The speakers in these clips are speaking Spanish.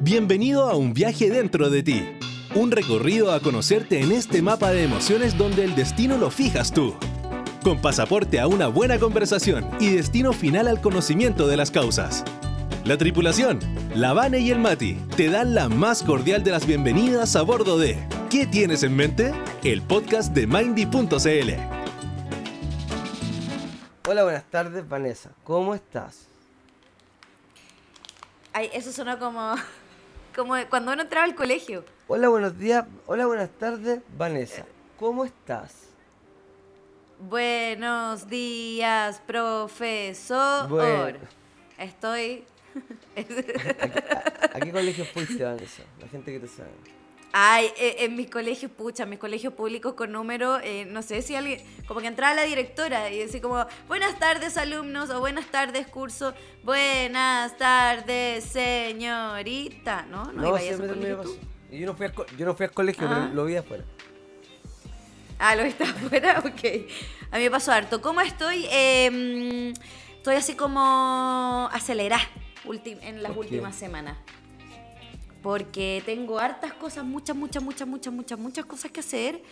Bienvenido a un viaje dentro de ti. Un recorrido a conocerte en este mapa de emociones donde el destino lo fijas tú. Con pasaporte a una buena conversación y destino final al conocimiento de las causas. La tripulación, la Vane y el Mati te dan la más cordial de las bienvenidas a bordo de ¿Qué tienes en mente? El podcast de Mindy.cl. Hola, buenas tardes, Vanessa. ¿Cómo estás? Ay, eso sonó como, como cuando uno entraba al colegio. Hola, buenos días. Hola, buenas tardes, Vanessa. ¿Cómo estás? Buenos días, profesor. Bueno. Estoy. ¿A qué colegio fuiste, Vanessa? La gente que te sabe. Ay, eh, en mis colegios, pucha, mis colegios públicos con número, eh, no sé si alguien, como que entraba la directora y decía como, buenas tardes alumnos o buenas tardes curso, buenas tardes señorita, ¿no? No, iba a me pasó. yo no fui al, co- yo no fui al colegio, Ah. pero lo vi afuera. Ah, lo viste afuera, ok. A mí me pasó harto. ¿Cómo estoy? Eh, estoy así como acelerada en las últimas semanas. Porque tengo hartas cosas, muchas, muchas, muchas, muchas, muchas, muchas cosas que hacer.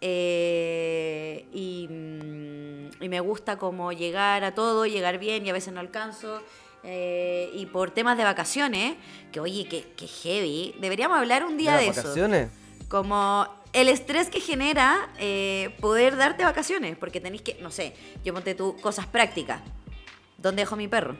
eh, y, mm, y me gusta como llegar a todo, llegar bien y a veces no alcanzo. eh, y por temas de vacaciones, que oye, que, que heavy. Deberíamos hablar un día ¿De de, las eso vacaciones? como el estrés que genera eh, poder darte vacaciones, porque tenéis que, no sé, yo monté tú cosas prácticas. ¿Dónde dejo mi perro?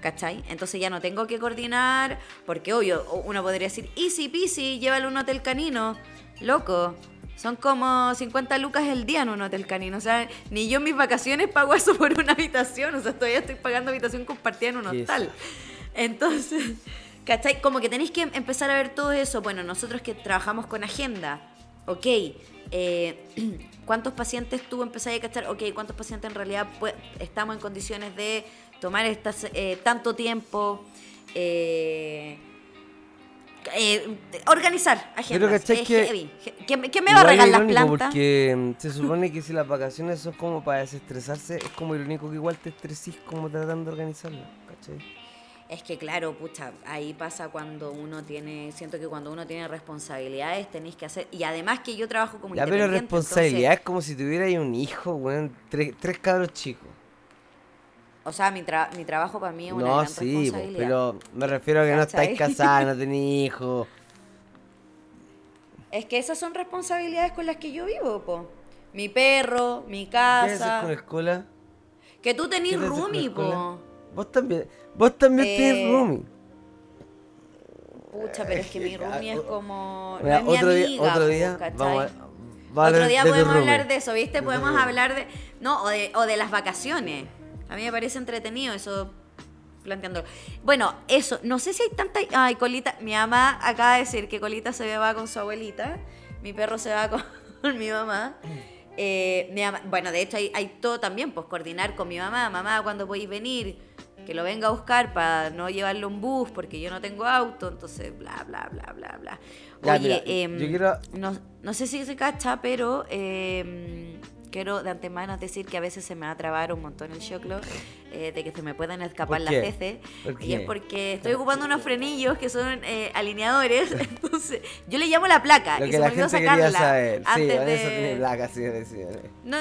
¿Cachai? Entonces ya no tengo que coordinar, porque obvio, uno podría decir, easy peasy, llévalo a un hotel canino. Loco, son como 50 lucas el día en un hotel canino. O sea, ni yo en mis vacaciones pago eso por una habitación. O sea, todavía estoy pagando habitación compartida en un ¿Qué es hostal. Entonces, ¿cachai? Como que tenéis que empezar a ver todo eso. Bueno, nosotros que trabajamos con agenda, ok, eh, ¿cuántos pacientes tú empezás a cachar? Ok, ¿cuántos pacientes en realidad estamos en condiciones de tomar estas, eh, tanto tiempo? Eh, eh, organizar agendas. ¿cachai es que- heavy. ¿Qué, qué me va a regalar las plantas? Porque mm, se supone que si las vacaciones son como para desestresarse, es como irónico que igual te estresís como tratando de organizarlo, ¿cachai? Es que claro, pucha, ahí pasa cuando uno tiene, siento que cuando uno tiene responsabilidades tenéis que hacer, y además que yo trabajo como Ya, pero responsabilidad es como si tuviera ahí un hijo, weón, tres, tres cabros chicos. O sea, mi, tra- mi trabajo para mí es una No, gran sí, po, responsabilidad. pero me refiero a que no estáis casados, no tenéis hijos. Es que esas son responsabilidades con las que yo vivo, po. Mi perro, mi ¿Qué haces casa. con la escuela? Que tú tenés ¿Qué haces con la roomie, po. Vos también, vos también Eh, tienes roomie. Pucha, pero es que mi roomie es como. no Mira, es mi otro día, amiga, otro día ¿cachai? vamos a, vamos a Otro día de tu podemos hablar de eso, ¿viste? Podemos hablar de. No, o de, o de las vacaciones. A mí me parece entretenido eso planteándolo. Bueno, eso, no sé si hay tanta. Ay, Colita, mi mamá acaba de decir que Colita se va con su abuelita, mi perro se va con, mi mamá. Eh, mi mamá- bueno, de hecho hay, hay todo también, pues coordinar con mi mamá. Mamá, ¿cuándo podéis venir? Que lo venga a buscar para no llevarlo en bus porque yo no tengo auto, entonces bla, bla, bla, bla, bla. Ya, Oye, mira, em, yo quiero- no, no sé si se cacha, pero eh, quiero de antemano decir que a veces se me va a trabar un montón el choclo, eh, de que se me puedan escapar ¿Por las heces. ¿Por Y es porque estoy ocupando unos frenillos que son eh, alineadores. Entonces, yo le llamo la placa Lo y que se me la olvidó gente quería sacarla saber. Sí, antes Vanessa de- tiene placa, sí, sí, sí. no.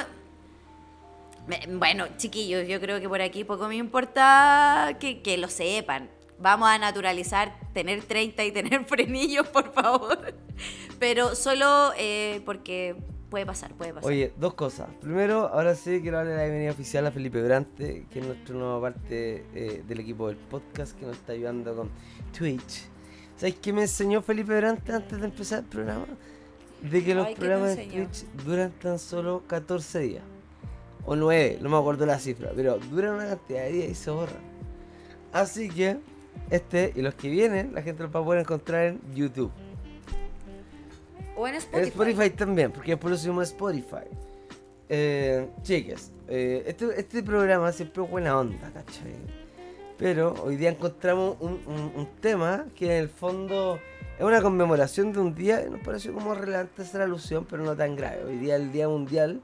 Me- Bueno, chiquillos, yo creo que por aquí poco me importa que, que lo sepan. Vamos a naturalizar tener 30 y tener frenillos, por favor. Pero solo eh, porque puede pasar, puede pasar. Oye, dos cosas. Primero, ahora sí quiero darle la bienvenida oficial a Felipe Durante, que es nuestra nueva parte eh, del equipo del podcast que nos está ayudando con Twitch. ¿Sabes qué me enseñó Felipe Durante antes de empezar el programa? De que los Ay, ¿qué te programas de? Twitch duran tan solo 14 días. O 9, no me acuerdo la cifra, pero duran una cantidad de días y se borran. Así que, este y los que vienen, la gente los va a poder encontrar en YouTube. O en Spotify. Spotify también, porque después lo subimos a Spotify. Eh, chiques, eh, este, este programa siempre es buena onda, ¿cachai? Pero hoy día encontramos un, un- un tema que en el fondo es una conmemoración de un día y nos pareció como relevante hacer alusión, pero no tan grave. Hoy día es el Día Mundial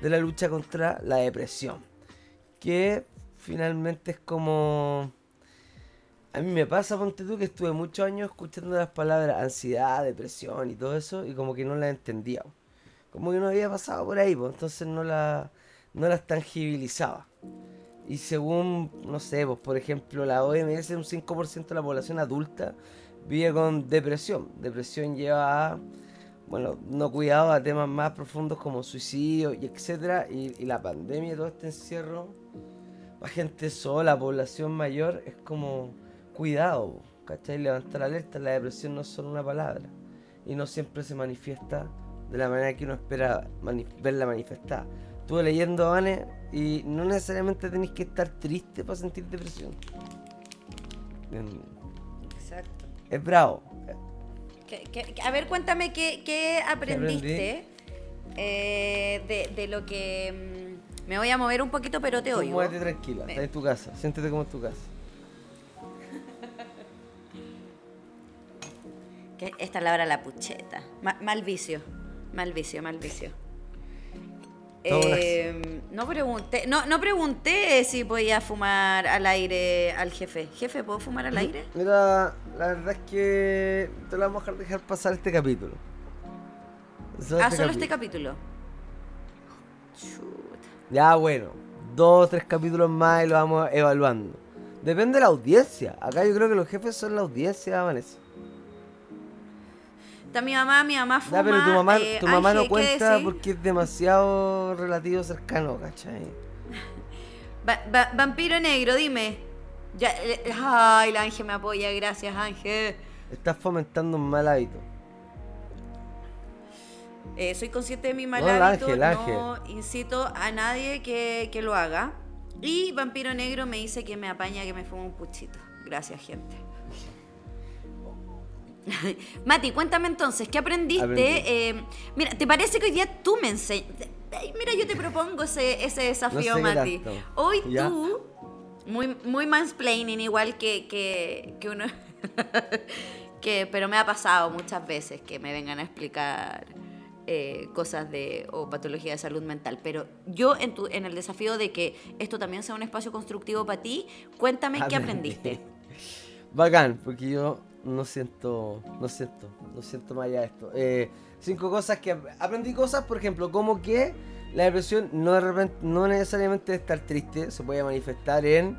de la Lucha contra la Depresión, que finalmente es como A mí me pasa, ponte tú, que estuve muchos años escuchando las palabras ansiedad, depresión y todo eso, y como que no las entendía. Como que no había pasado por ahí, pues, entonces no, la, no las tangibilizaba. Y según, no sé, pues, por ejemplo, la OMS, un 5% de la población adulta vive con depresión. Depresión lleva a, bueno, no cuidado a temas más profundos como suicidio y etcétera. Y, la pandemia, todo este encierro, la gente sola, población mayor, es como cuidado, ¿cachai? Levantar alerta, la depresión no es solo una palabra. Y no siempre se manifiesta de la manera que uno espera verla manifestada. Estuve leyendo, Vane, y no necesariamente tenéis que estar triste para sentir depresión. Exacto. Es bravo. ¿Qué- qué- a ver, cuéntame qué, qué aprendiste eh, de, de lo que... mm, me voy a mover un poquito, pero te Tú oigo. muévete tranquila, Ven. estás en tu casa, siéntete como en tu casa. Que esta es la hora la pucheta. Ma- mal vicio. Mal vicio, mal vicio. Eh, no pregunté, no, no pregunté si podía fumar al aire al jefe. Jefe, ¿puedo fumar al aire? Mira, la verdad es que te lo vamos a dejar- pasar este capítulo. Solo ah, este solo este capítulo. Chuta. Ya bueno, dos tres capítulos más y lo vamos evaluando. Depende de la audiencia. Acá yo creo que los jefes son la audiencia, Vanessa. Está mi mamá, mi mamá fuma. Ya, pero tu mamá, eh, tu mamá Ángel, no ¿qué cuenta porque es demasiado relativo cercano, ¿cachai? Va- va- vampiro negro, dime. Ya, eh, ay, la Ángel me apoya, gracias Ángel. Estás fomentando un mal hábito. Eh, soy consciente de mi mal No, hábito, Ángel, no incito a nadie que, que lo haga. Y Vampiro Negro me dice que me apaña que me fume un puchito. Gracias, gente. Mati, cuéntame entonces, ¿qué aprendiste? Eh, mira, ¿te parece que hoy día tú me enseñas? Mira, yo te propongo ese, ese desafío, No sé qué Mati. Hoy Ya. tú, muy, muy mansplaining, igual que, que, que uno... que, pero me ha pasado muchas veces que me vengan a explicar eh, cosas de o patología de salud mental. Pero yo en, tu, en el desafío de que esto también sea un espacio constructivo para ti, cuéntame qué aprendiste. Bacán, porque yo no siento, no siento, no siento más allá de esto. Eh, cinco cosas que ap- aprendí cosas, por ejemplo, como que la depresión no, de repente, no necesariamente es estar triste, se puede manifestar en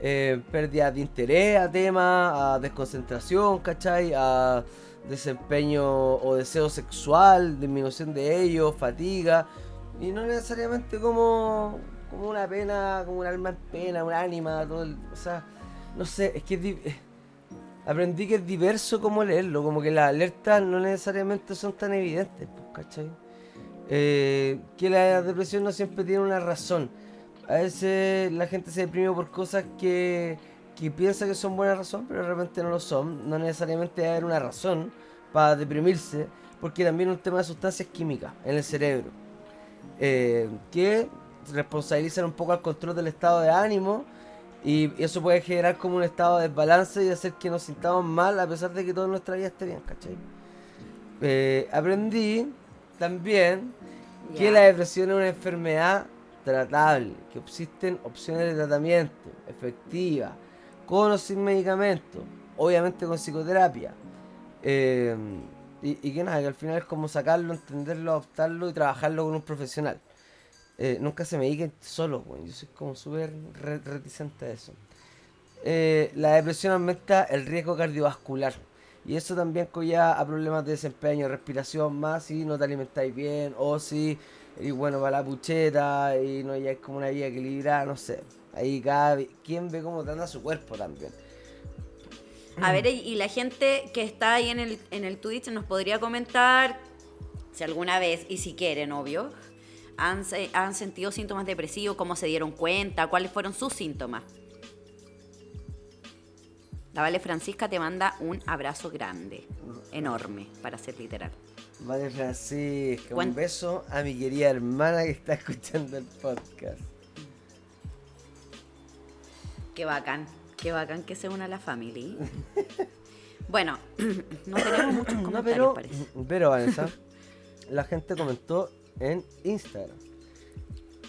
eh, pérdida de interés a temas, a desconcentración, ¿cachai? A desempeño o deseo sexual, disminución de ello, fatiga, y no necesariamente como, como una pena, como un alma en pena, un ánima, todo el- o sea, no sé, es que es aprendí que es diverso como leerlo, como que las alertas no necesariamente son tan evidentes, pues, ¿cachai? Eh, que la depresión no siempre tiene una razón. A veces la gente se deprime por cosas que, que piensa que son buena razón, pero de repente no lo son. No necesariamente haber una razón para deprimirse, porque también es un tema de sustancias químicas en el cerebro, eh, que responsabilizan un poco al control del estado de ánimo y eso puede generar como un estado de desbalance y hacer que nos sintamos mal a pesar de que toda nuestra vida esté bien, ¿cachai? Eh, aprendí también que la depresión es una enfermedad tratable, que existen opciones de tratamiento efectivas, con o sin medicamentos, obviamente con psicoterapia. Eh, y, y que nada, que al final es como sacarlo, entenderlo, adoptarlo y trabajarlo con un profesional. Eh, nunca se me dediquen solo, güey. Yo soy como súper re- reticente a eso. Eh, la depresión aumenta el riesgo cardiovascular. Y eso también conlleva a problemas de desempeño, respiración más si no te alimentáis bien o si eres bueno para la pucheta y no hay como una vida equilibrada, no sé. Ahí cada quien ve cómo trata su cuerpo también. A ver, y y la gente que está ahí en el, en el Twitch nos podría comentar si alguna vez, y si quieren, obvio, han, han sentido síntomas depresivos, cómo se dieron cuenta, cuáles fueron sus síntomas. La Vale Francisca te manda un abrazo grande, enorme, para ser literal. Vale, Francisca, un beso a mi querida hermana que está escuchando el podcast. Qué bacán, qué bacán que se una la familia. Bueno, no tenemos muchos No, comentarios, pero, parece. pero Vanessa, la gente comentó en Instagram.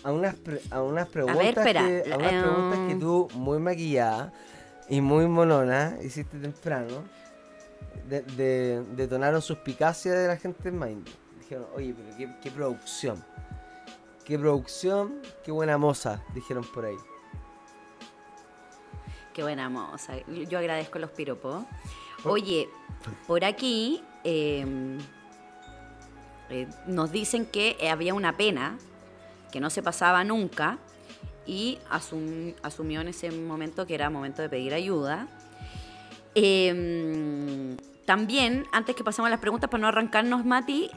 A unas, pre- a unas preguntas, espera, que, a unas eh, preguntas que tú, muy maquillada, y muy monona, hiciste temprano, de, de- detonaron suspicacia de la gente en Mind. Dijeron, oye, pero qué, qué producción. Qué producción, qué buena moza, dijeron por ahí. Qué buena moza. Yo agradezco los piropos. Oye, por aquí eh, eh, nos dicen que eh, había una pena que no se pasaba nunca y asum- asumió en ese momento que era momento de pedir ayuda. Eh, también, antes que pasemos a las preguntas, para no arrancarnos, Mati,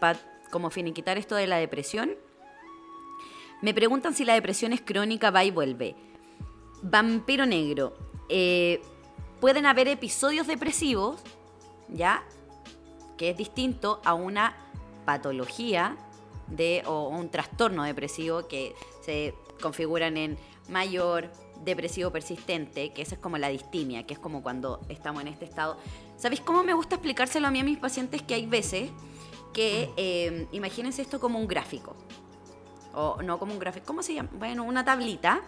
para como finiquitar esto de la depresión, me preguntan si la depresión es crónica, va y vuelve. Vampiro negro. eh, pueden haber episodios depresivos, ¿ya? Que es distinto a una patología de, o un trastorno depresivo que se configuran en mayor, depresivo persistente, que esa es como la distimia, que es como cuando estamos en este estado. ¿Sabéis cómo me gusta explicárselo a mí a mis pacientes? Que hay veces que, eh, imagínense esto como un gráfico o no como un gráfico, ¿cómo se llama? Bueno, una tablita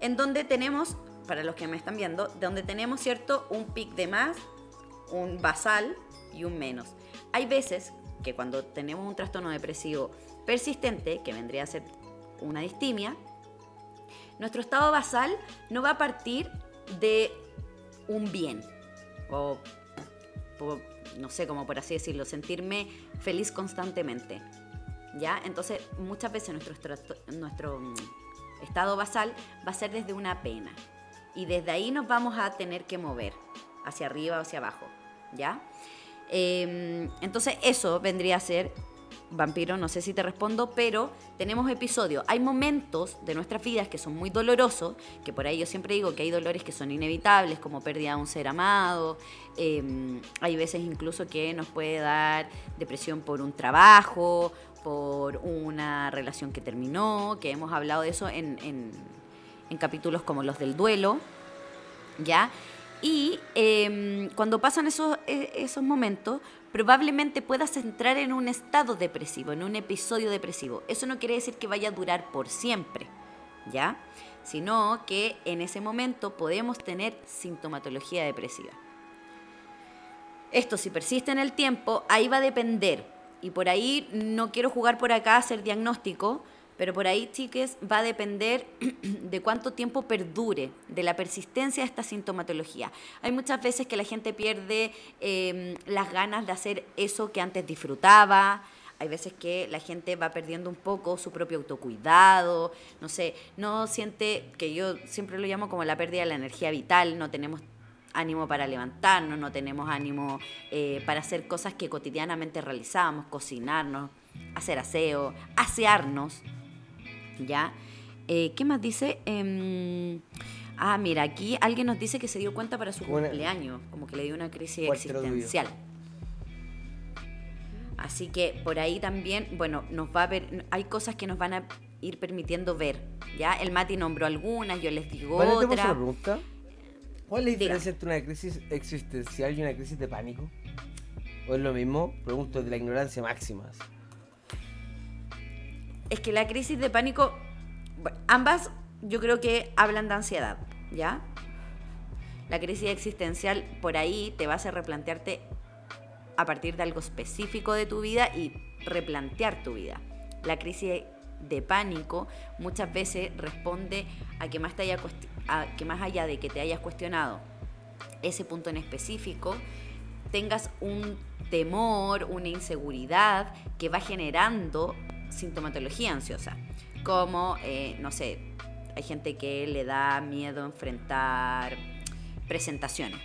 en donde tenemos, para los que me están viendo, donde tenemos, ¿cierto? Un pic de más, un basal y un menos. Hay veces que cuando tenemos un trastorno depresivo persistente, que vendría a ser una distimia, nuestro estado basal no va a partir de un bien, o, no sé, como por así decirlo, sentirme feliz constantemente. ¿Ya? Entonces, muchas veces nuestro, nuestro mm, estado basal va a ser desde una pena. Y desde ahí nos vamos a tener que mover, hacia arriba o hacia abajo. ¿Ya? Eh, entonces, eso vendría a ser vampiro, no sé si te respondo, pero tenemos episodios. Hay momentos de nuestras vidas que son muy dolorosos, que por ahí yo siempre digo que hay dolores que son inevitables, como pérdida de un ser amado. eh, hay veces incluso que nos puede dar depresión por un trabajo, por una relación que terminó, que hemos hablado de eso en, en- en capítulos como los del duelo, ¿ya? Y eh, cuando pasan esos, eh, esos momentos, probablemente puedas entrar en un estado depresivo, en un episodio depresivo. Eso no quiere decir que vaya a durar por siempre, ¿ya? Sino que en ese momento podemos tener sintomatología depresiva. Esto si persiste en el tiempo, ahí va a depender. Y por ahí no quiero jugar por acá a hacer diagnóstico, pero por ahí, chiques, va a depender de cuánto tiempo perdure, de la persistencia de esta sintomatología. Hay muchas veces que la gente pierde eh, las ganas de hacer eso que antes disfrutaba. Hay veces que la gente va perdiendo un poco su propio autocuidado, no sé, no siente, que yo siempre lo llamo como la pérdida de la energía vital, no tenemos ánimo para levantarnos, no tenemos ánimo eh, para hacer cosas que cotidianamente realizábamos, cocinarnos, hacer aseo, asearnos, ¿ya? Eh, ¿Qué más dice? Em, ah, mira, aquí alguien nos dice que se dio cuenta para su Una- cumpleaños, como que le dio una crisis existencial. Así que por ahí también, bueno, nos va a ver, hay cosas que nos van a ir permitiendo ver, ¿ya? El Mati nombró algunas, yo les digo Vale, una pregunta. ¿Cuál es la Diga. diferencia entre una crisis existencial y una crisis de pánico? ¿O es lo mismo? Pregunto de la ignorancia máxima. así. Es que la crisis de pánico, ambas yo creo que hablan de ansiedad, ¿ya? La crisis existencial por ahí te va a hacer replantearte a partir de algo específico de tu vida y replantear tu vida. La crisis de pánico muchas veces responde a que más, te haya a que más allá de que te hayas cuestionado ese punto en específico, tengas un temor, una inseguridad que va generando sintomatología ansiosa. Como, eh, no sé, hay gente que le da miedo enfrentar presentaciones.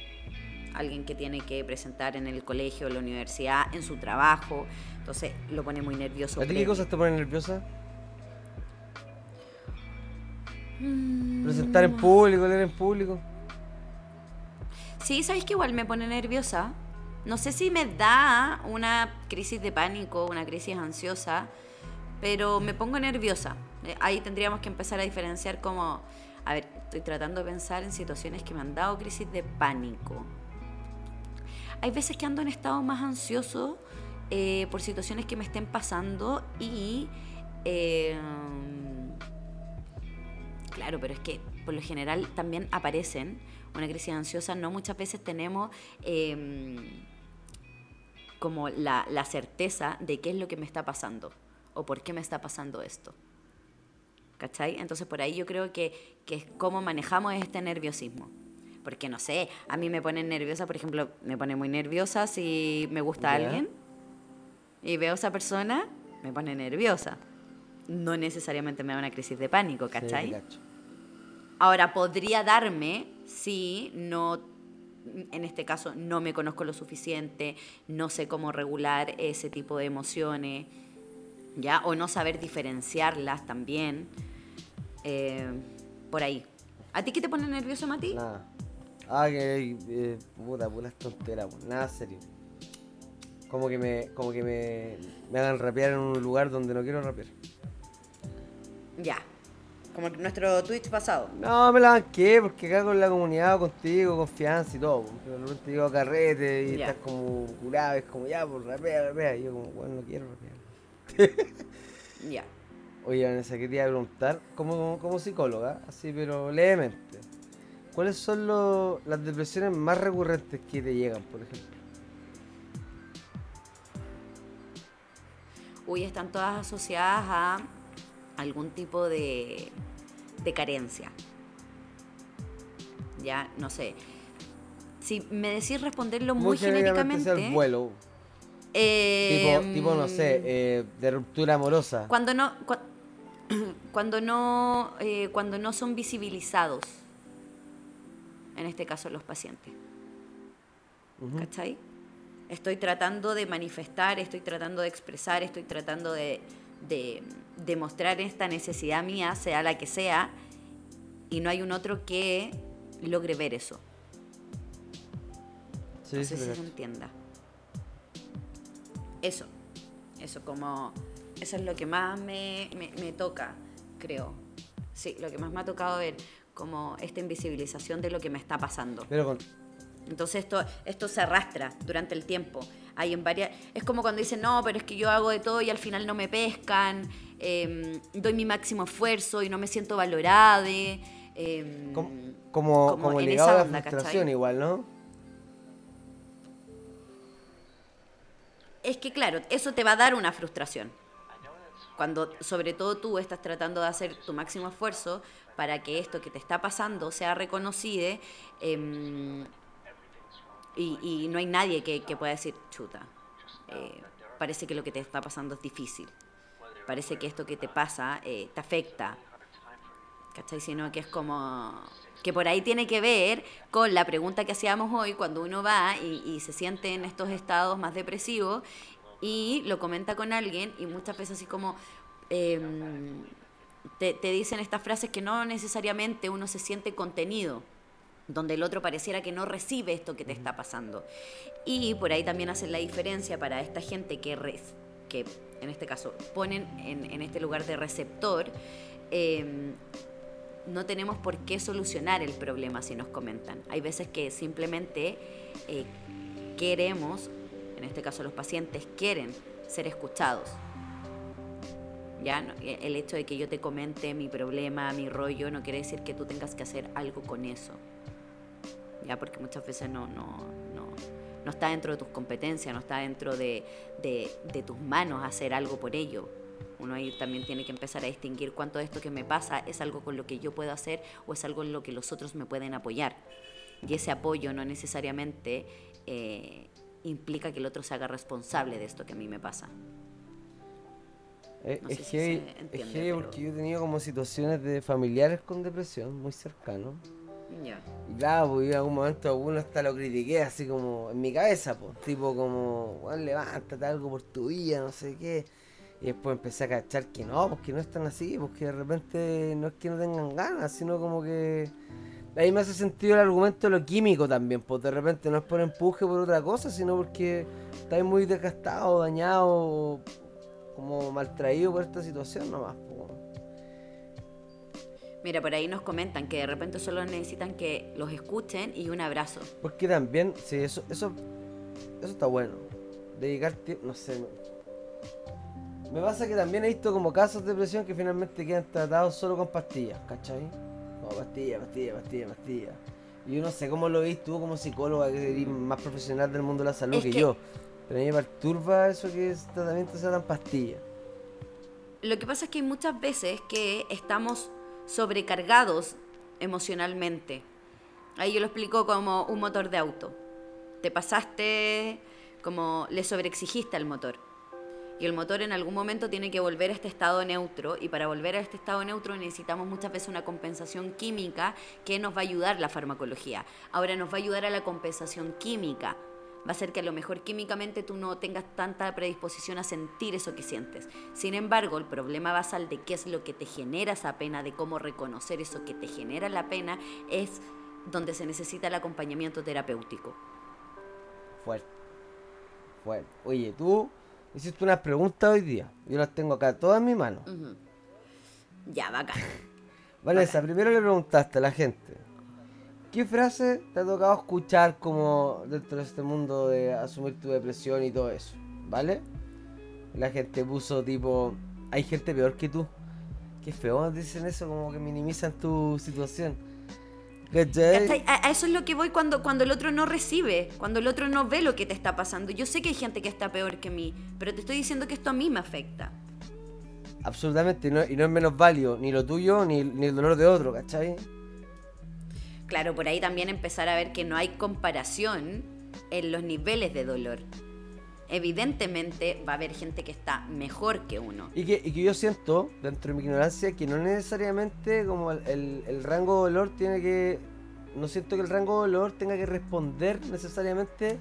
Alguien que tiene que presentar en el colegio, la universidad, en su trabajo. Entonces lo pone muy nervioso. ¿A ti qué cosas te ponen nerviosa? Mm, Presentar en público, leer en público. Sí, sabes que igual me pone nerviosa. No sé si me da una crisis de pánico, una crisis ansiosa, pero me pongo nerviosa. Eh, Ahí tendríamos que empezar a diferenciar como, a ver, estoy tratando de pensar en situaciones que me han dado crisis de pánico. Hay veces que ando en estado más ansioso eh, por situaciones que me estén pasando y... eh, Claro, pero es que por lo general también aparecen una crisis ansiosa, no muchas veces tenemos em, como la, la certeza de qué es lo que me está pasando o por qué me está pasando esto. ¿Cachai? Entonces por ahí yo creo que, que es cómo manejamos este nerviosismo. Porque no sé, a mí me pone nerviosa, por ejemplo, me pone muy nerviosa si me gusta alguien y veo a esa persona, me pone nerviosa. No necesariamente me da una crisis de pánico, Sí, ¿cachai? cacho. Ahora, podría darme si no, en este caso, no me conozco lo suficiente, no sé cómo regular ese tipo de emociones, ¿ya? O no saber diferenciarlas también. eh, por ahí. ¿A ti qué te pone nervioso, Mati? Nada. Ah, que eh, puta, puras tonteras, pues, nada serio. Como que me, como que me, me hagan rapear en un lugar donde no quiero rapear. Ya. Como nuestro Twitch pasado. No, me la banqué porque acá con la comunidad, contigo, confianza y todo. pues, Pero de repente a carrete y Ya. estás como curado, es como ya, pues rapea, rapea. Y yo como, bueno, no quiero rapear. Ya. Oye, Vanessa, que te iba a preguntar, como, como psicóloga, así, pero levemente. ¿Cuáles son los- las depresiones más recurrentes que te llegan, por ejemplo? Uy, están todas asociadas a algún tipo de, de carencia. Ya, no sé. Si me decís responderlo muy, genéricamente sea genéricamente. el vuelo. Eh, Tipo, tipo, no sé, eh, de ruptura amorosa. Cuando no. cua- Cuando no. eh, cuando no son visibilizados. En este caso, los pacientes. Ujú. ¿Cachai? Estoy tratando de manifestar, estoy tratando de expresar, estoy tratando de, de demostrar esta necesidad mía, sea la que sea, y no hay un otro que logre ver eso. Sí, no sí, sé si te se entienda. Eso, eso como, eso es lo que más me, me- me toca, creo. Sí, lo que más me ha tocado ver, como esta invisibilización de lo que me está pasando. Pero con, Entonces esto, esto se arrastra durante el tiempo. Hay en varias, es como cuando dicen, no, pero es que yo hago de todo y al final no me pescan, eh, doy mi máximo esfuerzo y no me siento valorada. eh, como, como, como como en ligado esa a la frustración ¿cachai? igual, ¿no? Es que claro, eso te va a dar una frustración. Cuando sobre todo tú estás tratando de hacer tu máximo esfuerzo para que esto que te está pasando sea reconocido em, y, y no hay nadie que, que pueda decir, chuta, eh, parece que lo que te está pasando es difícil. Parece que esto que te pasa eh, te afecta. ¿Cachai? Sino que es como que por ahí tiene que ver con la pregunta que hacíamos hoy cuando uno va y, y se siente en estos estados más depresivos y lo comenta con alguien y muchas veces así como em, te, te dicen estas frases que no necesariamente uno se siente contenido donde el otro pareciera que no recibe esto que te está pasando. Y por ahí también hacen la diferencia para esta gente que, res- que en este caso, ponen en, en este lugar de receptor, eh, no tenemos por qué solucionar el problema si nos comentan. Hay veces que simplemente eh, queremos, en este caso los pacientes, quieren ser escuchados. Ya, eh, el hecho de que yo te comente mi problema, mi rollo, no quiere decir que tú tengas que hacer algo con eso. Ya, porque muchas veces no, no, no, no está dentro de tus competencias, no está dentro de, de- de tus manos hacer algo por ello. Uno ahí también tiene que empezar a distinguir cuánto de esto que me pasa es algo con lo que yo puedo hacer o es algo en lo que los otros me pueden apoyar. Y ese apoyo no necesariamente eh, implica que el otro se haga responsable de esto que a mí me pasa. Eh, No es sé si es entiende, heavy pero- porque yo he tenido como situaciones de familiares con depresión muy cercanos. Ya. Y claro, pues yo en algún momento uno hasta lo critiqué así como en mi cabeza, pues, tipo como, "Weón, levántate algo por tu vida, no sé qué. Y después empecé a cachar que no, pues que no es tan así, pues que de repente no es que no tengan ganas, sino como que ahí me hace sentido el argumento de lo químico también, pues de repente no es por empuje por otra cosa, sino porque estáis muy desgastado, dañado, como maltraído por esta situación nomás, pues. Mira, por ahí nos comentan que de repente solo necesitan que los escuchen y un abrazo. Porque también, sí, eso, eso, eso está bueno. Dedicar tiempo, no sé. Me, pasa que también he visto como casos de depresión que finalmente quedan tratados solo con pastillas, ¿cachai? oh, pastilla, pastilla, pastilla, pastilla. Y yo no sé cómo lo veis tú como psicóloga, que eres más profesional del mundo de la salud Es que, que- yo. Pero a mí me perturba eso que ese tratamiento sea tan pastilla. Lo que pasa es que hay muchas veces que estamos sobrecargados emocionalmente. Ahí yo lo explico como un motor de auto. Te pasaste como le sobreexigiste al motor. Y el motor en algún momento tiene que volver a este estado neutro y para volver a este estado neutro necesitamos muchas veces una compensación química que nos va a ayudar la farmacología. Ahora nos va a ayudar a la compensación química. Va a hacer que a lo mejor químicamente tú no tengas tanta predisposición a sentir eso que sientes. Sin embargo, el problema basal de qué es lo que te genera esa pena, de cómo reconocer eso que te genera la pena, es donde se necesita el acompañamiento terapéutico. Fuerte. Fuerte. Oye, tú hiciste unas preguntas hoy día. Yo las tengo acá todas en mi mano. Ujú. Ya, bacán. Vanessa, primero le preguntaste a la gente. ¿Qué frase te ha tocado escuchar como dentro de este mundo de asumir tu depresión y todo eso? ¿Vale? La gente puso tipo, hay gente peor que tú. Qué feo dicen eso, como que minimizan tu situación. A, a eso es lo que voy cuando, cuando el otro no recibe, cuando el otro no ve lo que te está pasando. Yo sé que hay gente que está peor que mí, pero te estoy diciendo que esto a mí me afecta. Absolutamente, y no, y no es menos válido ni lo tuyo ni, ni el dolor de otro, ¿cachai? Claro, por ahí también empezar a ver que no hay comparación en los niveles de dolor. Evidentemente va a haber gente que está mejor que uno. Y que, y que yo siento, dentro de mi ignorancia, que no necesariamente como el, el- el rango de dolor tiene que... No siento que el rango de dolor tenga que responder necesariamente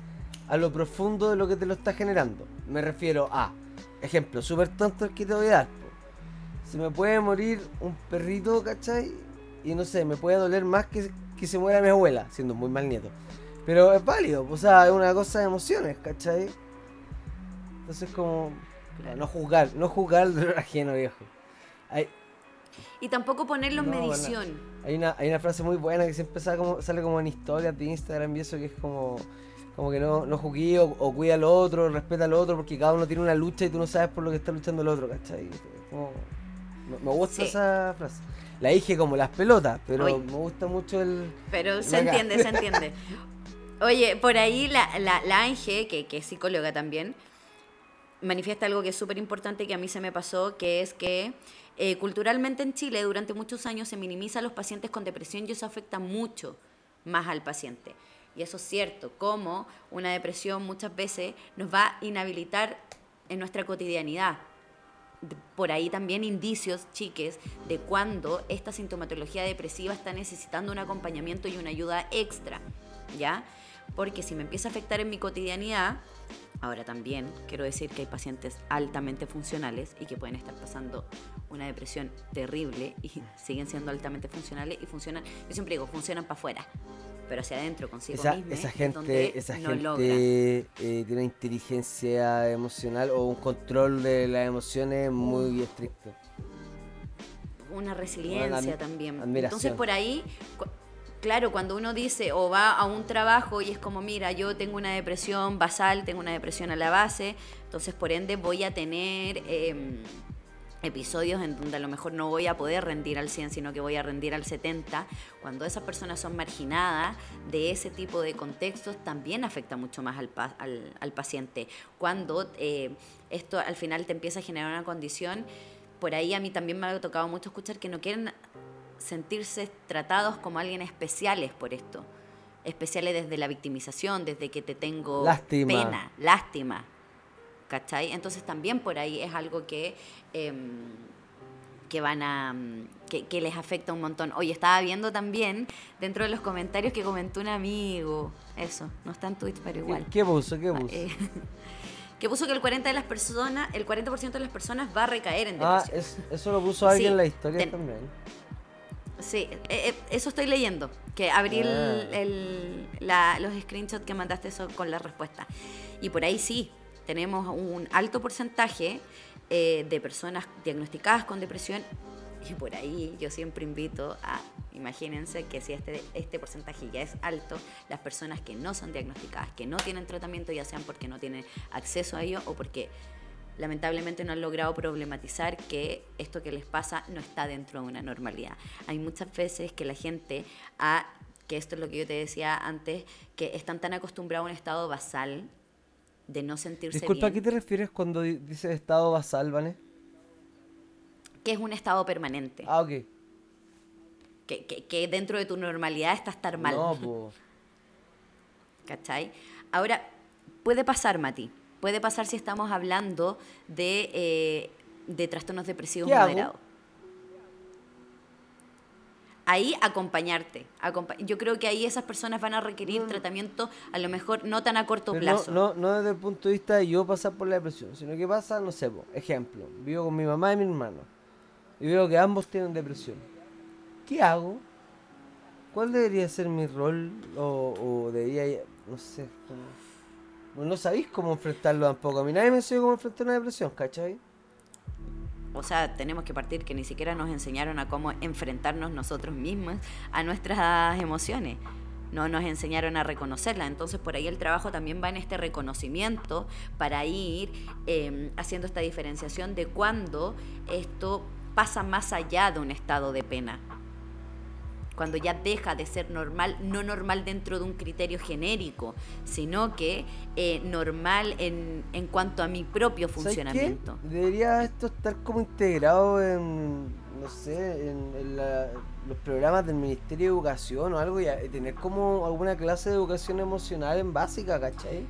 a lo profundo de lo que te lo está generando. Me refiero a, ejemplo, súper tonto el que te voy a dar. Se me puede morir un perrito, ¿cachai? Y no sé, me puede doler más que, que se muera mi abuela, siendo muy mal nieto. Pero es válido, o sea, es una cosa de emociones, ¿cachai? Entonces como... Claro. No juzgar, no juzgar el dolor ajeno, viejo. Hay, Y tampoco ponerlo en No, bueno. medición. hay, una, hay una frase muy buena que siempre sale como, sale como en historias de Instagram y eso que es como, como que no, no juzguí o, o cuida al otro, respeta al otro, porque cada uno tiene una lucha y tú no sabes por lo que está luchando el otro, ¿cachai? Como- me, me gusta Sí. esa frase. La dije como las pelotas, pero Oye. me gusta mucho el... Pero se entiende, se entiende. Oye, por ahí la, la, la Ange, que, que es psicóloga también, manifiesta algo que es súper importante que a mí se me pasó, que es que eh, culturalmente en Chile durante muchos años se minimiza a los pacientes con depresión y eso afecta mucho más al paciente. Y eso es cierto, como una depresión muchas veces nos va a inhabilitar en nuestra cotidianidad. Por ahí también indicios, chiques, de cuando esta sintomatología depresiva está necesitando un acompañamiento y una ayuda extra, ¿ya? Porque si me empieza a afectar en mi cotidianidad, ahora también quiero decir que hay pacientes altamente funcionales y que pueden estar pasando una depresión terrible y siguen siendo altamente funcionales y funcionan, yo siempre digo, funcionan para afuera, pero hacia adentro consigo Esa, misma esa es donde gente, esa no gente logra. eh, tiene inteligencia emocional o un control de las emociones muy estricto. una resiliencia también. admiración. Entonces por ahí, claro, cuando uno dice o va a un trabajo y es como, mira, yo tengo una depresión basal, tengo una depresión a la base, entonces por ende voy a tener em, episodios en donde a lo mejor no voy a poder rendir al 100, sino que voy a rendir al 70. Cuando esas personas son marginadas de ese tipo de contextos, también afecta mucho más al, al paciente. Cuando eh, esto al final te empieza a generar una condición, por ahí a mí también me ha tocado mucho escuchar que no quieren sentirse tratados como alguien especiales por esto. Especiales desde la victimización, desde que te tengo Lástima. pena, lástima. ¿Cachai? Entonces también por ahí es algo que, em, que van a. mm, Que, que les afecta un montón. Oye, estaba viendo también dentro de los comentarios que comentó un amigo. Eso, no está en Twitch, pero igual. ¿Qué, qué puso? ¿Qué puso? Eh, que puso que el 40% de las personas, el 40% de las personas va a recaer en ah, depresión. es- eso lo puso alguien Sí, en la historia ten- también. Sí, eh, eh, eso estoy leyendo. Que abrí Ah. el- la- los screenshots que mandaste eso con la respuesta. Y por ahí sí, tenemos un alto porcentaje eh, de personas diagnosticadas con depresión. Y por ahí yo siempre invito a, imagínense que si este, este porcentaje ya es alto, las personas que no son diagnosticadas, que no tienen tratamiento, ya sean porque no tienen acceso a ello o porque lamentablemente no han logrado problematizar que esto que les pasa no está dentro de una normalidad. Hay muchas veces que la gente ha, que esto es lo que yo te decía antes, que están tan acostumbrados a un estado basal de no sentirse Disculpa, ¿a qué te refieres cuando di- dices estado basal, Vane? que es un estado permanente, Ah, ok. que, que- que dentro de tu normalidad está estar mal. No, pues. ¿Cachai? Ahora, puede pasar, Mati. Puede pasar si estamos hablando de, eh, de trastornos depresivos moderados. Ahí acompañarte. acompa- Yo creo que ahí esas personas van a requerir tratamiento a lo mejor no tan a corto plazo. No, no, no desde el punto de vista de yo pasar por la depresión, sino que pasa, no sé, po, ejemplo, vivo con mi mamá y mi hermano y veo que ambos tienen depresión. ¿Qué hago? ¿Cuál debería ser mi rol? O, o debería, no sé, como... No sabéis cómo enfrentarlo tampoco. A mí nadie me enseñó cómo enfrentar una depresión, ¿cachai? O sea, tenemos que partir que ni siquiera nos enseñaron a cómo enfrentarnos nosotros mismos a nuestras emociones. No nos enseñaron a reconocerlas. Entonces, por ahí el trabajo también va en este reconocimiento para ir eh, haciendo esta diferenciación de cuando esto pasa más allá de un estado de pena. Cuando ya deja de ser normal, no normal dentro de un criterio genérico, sino que eh, normal en, en cuanto a mi propio funcionamiento. Debería esto estar como integrado en, no sé, en, en la- los programas del Ministerio de Educación o algo y a- y tener como alguna clase de educación emocional en básica, ¿cachai?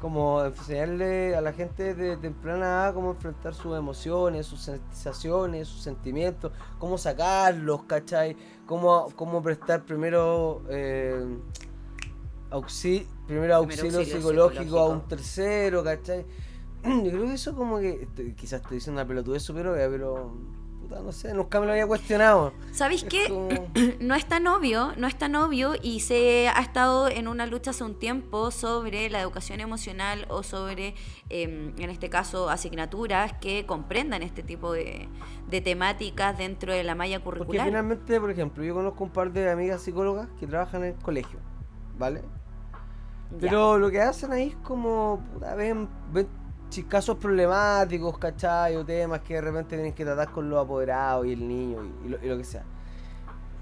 Como enseñarle a la gente de temprana edad cómo enfrentar sus emociones, sus sensaciones, sus sentimientos, cómo sacarlos, ¿cachai? Cómo, cómo prestar primero... eh, auxi- primero auxilio, auxilio psicológico, a un tercero, ¿cachai? Yo creo que eso como que, estoy- quizás estoy diciendo una pelotudez súper obvia, pero, puta, no sé, nunca me lo había cuestionado. ¿Sabéis Es qué? como- no es tan obvio, no es tan obvio y se ha estado en una lucha hace un tiempo sobre la educación emocional o sobre, eh, en este caso, asignaturas que comprendan este tipo de, de temáticas dentro de la malla Porque curricular. finalmente, por ejemplo, yo conozco un par de amigas psicólogas que trabajan en el colegio, ¿vale? Ya. Pero lo que hacen ahí es como, puta, ven, ven casos problemáticos, ¿cachai? O temas que de repente tienen que tratar con los apoderados y el niño y, lo, y lo que sea.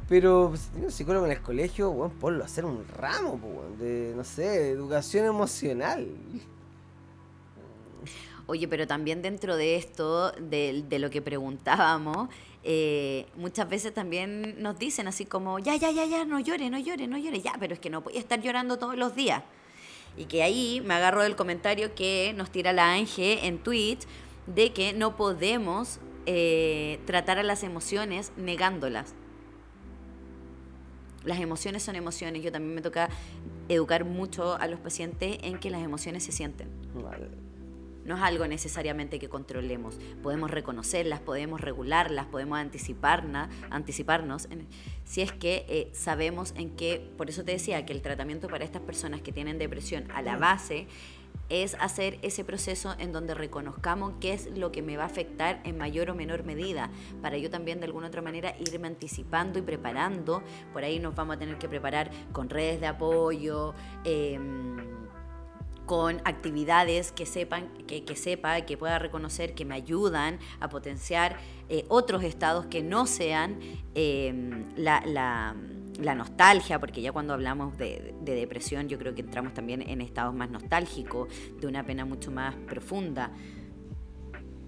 Pero pues, si tienes un psicólogo en el colegio, bueno, ponlo a hacer un ramo, pues, de, no sé, de educación emocional. Oye, pero también dentro de esto, de, de lo que preguntábamos, eh, muchas veces también nos dicen así como, ya, ya, ya, ya, no llore, no llore, no llore, ya, pero es que no voy a estar llorando todos los días. Y que ahí me agarro del comentario que nos tira la Ángel en Twitch de que no podemos eh, tratar a las emociones negándolas. Las emociones son emociones. Yo también me toca educar mucho a los pacientes en que las emociones se sienten. Vale. No es algo necesariamente que controlemos. Podemos reconocerlas, podemos regularlas, podemos anticiparna, anticiparnos si es que eh, sabemos en qué. Por eso te decía que el tratamiento para estas personas que tienen depresión a la base es hacer ese proceso en donde reconozcamos qué es lo que me va a afectar en mayor o menor medida, para yo también de alguna otra manera irme anticipando y preparando. Por ahí nos vamos a tener que preparar con redes de apoyo. em, con actividades que sepan, que, que sepa, que pueda reconocer que me ayudan a potenciar eh, otros estados que no sean eh, la, la- la nostalgia, porque ya cuando hablamos de, de depresión yo creo que entramos también en estados más nostálgicos, de una pena mucho más profunda.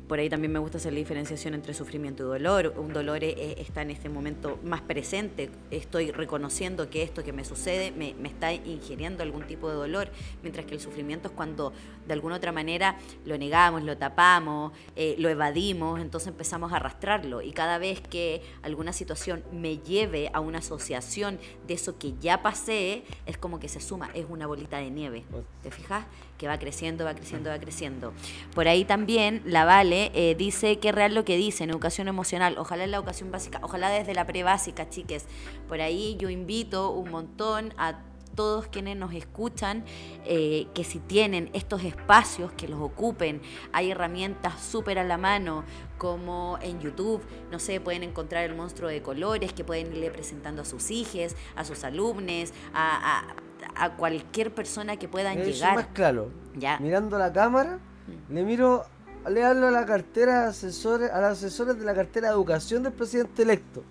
Por ahí también me gusta hacer la diferenciación entre sufrimiento y dolor. Un dolor eh, eh, está en este momento más presente. Estoy reconociendo que esto que me sucede me, me está ingiriendo algún tipo de dolor, mientras que el sufrimiento es cuando de alguna otra manera lo negamos, lo tapamos, eh, lo evadimos, entonces empezamos a arrastrarlo. Y cada vez que alguna situación me lleve a una asociación de eso que ya pasé, es como que se suma, es una bolita de nieve. ¿Te fijas? Que va creciendo, va creciendo, va creciendo. Por ahí también la Vale eh, dice que real lo que dice en educación emocional. Ojalá en la educación básica, ojalá desde la pre-básica, chiques. Por ahí yo invito un montón a todos quienes nos escuchan, eh, que si tienen estos espacios, que los ocupen. Hay herramientas súper a la mano, como en YouTube, no sé, pueden encontrar el monstruo de colores, que pueden irle presentando a sus hijos, a sus alumnos, a- a cualquier persona que puedan Eso es llegar. más claro. Ya. Mirando la cámara, Mm. le miro le hablo a la cartera de asesores, a los asesores de la cartera de educación del presidente electo.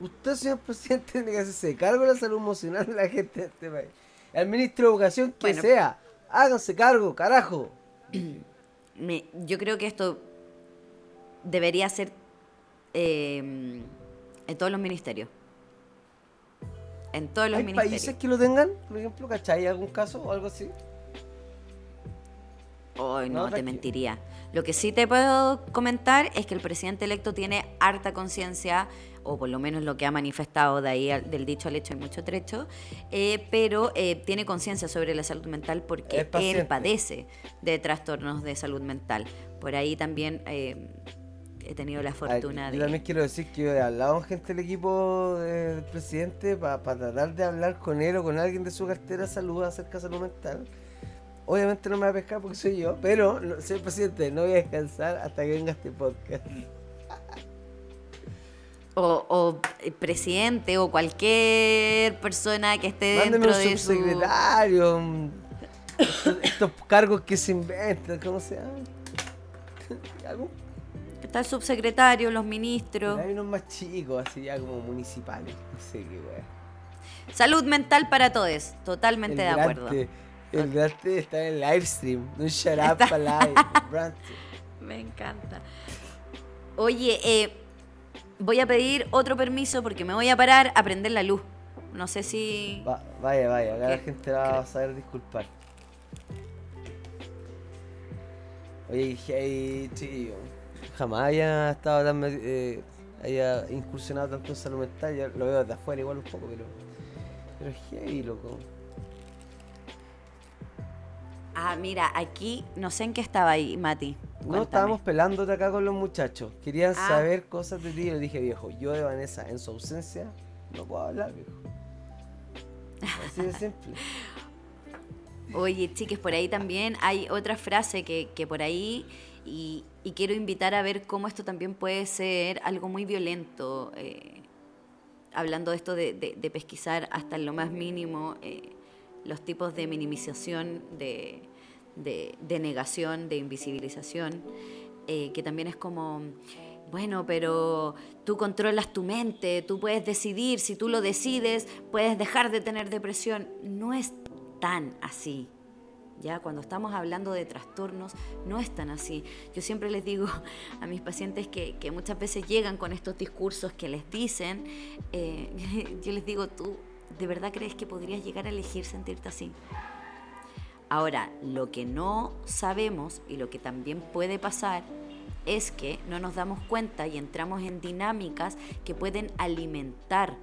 Usted, señor presidente, tiene que hacerse cargo de la salud emocional de la gente de este país. El ministro de Educación, que Bueno. sea, háganse cargo, carajo. Me- yo creo que esto debería ser eh, en todos los ministerios. En todos los ¿Hay ministerios. países que lo tengan? Por ejemplo, ¿cachai? ¿Algún caso o algo así? No, no, te mentiría. Lo que sí te puedo comentar es que el presidente electo tiene harta conciencia, o por lo menos lo que ha manifestado de ahí al- del dicho al hecho hay mucho trecho, eh, pero eh, tiene conciencia sobre la salud mental porque él padece de trastornos de salud mental. Por ahí también eh, he tenido la Ay, fortuna yo de... también quiero decir que yo he hablado con gente del equipo del presidente para tratar de hablar con él o con alguien de su cartera de salud acerca de salud mental. Obviamente no me va a pescar porque soy yo, pero, no- señor presidente, no voy a descansar hasta que venga este podcast. O, o, eh, presidente o cualquier persona que esté Mándeme dentro un de su... subsecretario, un- estos, estos cargos que se inventan, ¿cómo se llama? Está el subsecretario, los ministros. Hay unos más chicos, así ya como municipales, no sé qué wea. Salud mental para todos, totalmente El de acuerdo. El grande está en el live stream, un shut up para live. Me encanta. Oye, eh, voy a pedir otro permiso porque me voy a parar a prender la luz. No sé si... Va- vaya, vaya, acá la gente la va a saber disculpar. Oye, hey, chiquillo, jamás haya estado tan eh, haya incursionado tanto en salud mental, yo lo veo desde afuera igual un poco, pero pero hey, loco. Ah, mira, aquí no sé en qué estaba ahí, Mati. No estábamos pelándote acá con los muchachos. Querían Ah. saber cosas de ti. Yo le dije, viejo, yo de Vanessa, en su ausencia, no puedo hablar, viejo. Así de simple. Oye, chiques, por ahí también hay otra frase que, que por ahí, y, quiero invitar a ver cómo esto también puede ser algo muy violento, eh, hablando de esto de, de- de pesquisar hasta lo más mínimo eh, los tipos de minimización, de, de- de negación, de invisibilización, eh, que también es como... Bueno, pero tú controlas tu mente, tú puedes decidir, si tú lo decides, puedes dejar de tener depresión. No es tan así. Ya cuando estamos hablando de trastornos, no es tan así. Yo siempre les digo a mis pacientes que, muchas veces llegan con estos discursos que les dicen, eh, yo les digo, ¿tú de verdad crees que podrías llegar a elegir sentirte así? Ahora, lo que no sabemos y lo que también puede pasar es que no nos damos cuenta y entramos en dinámicas que pueden alimentar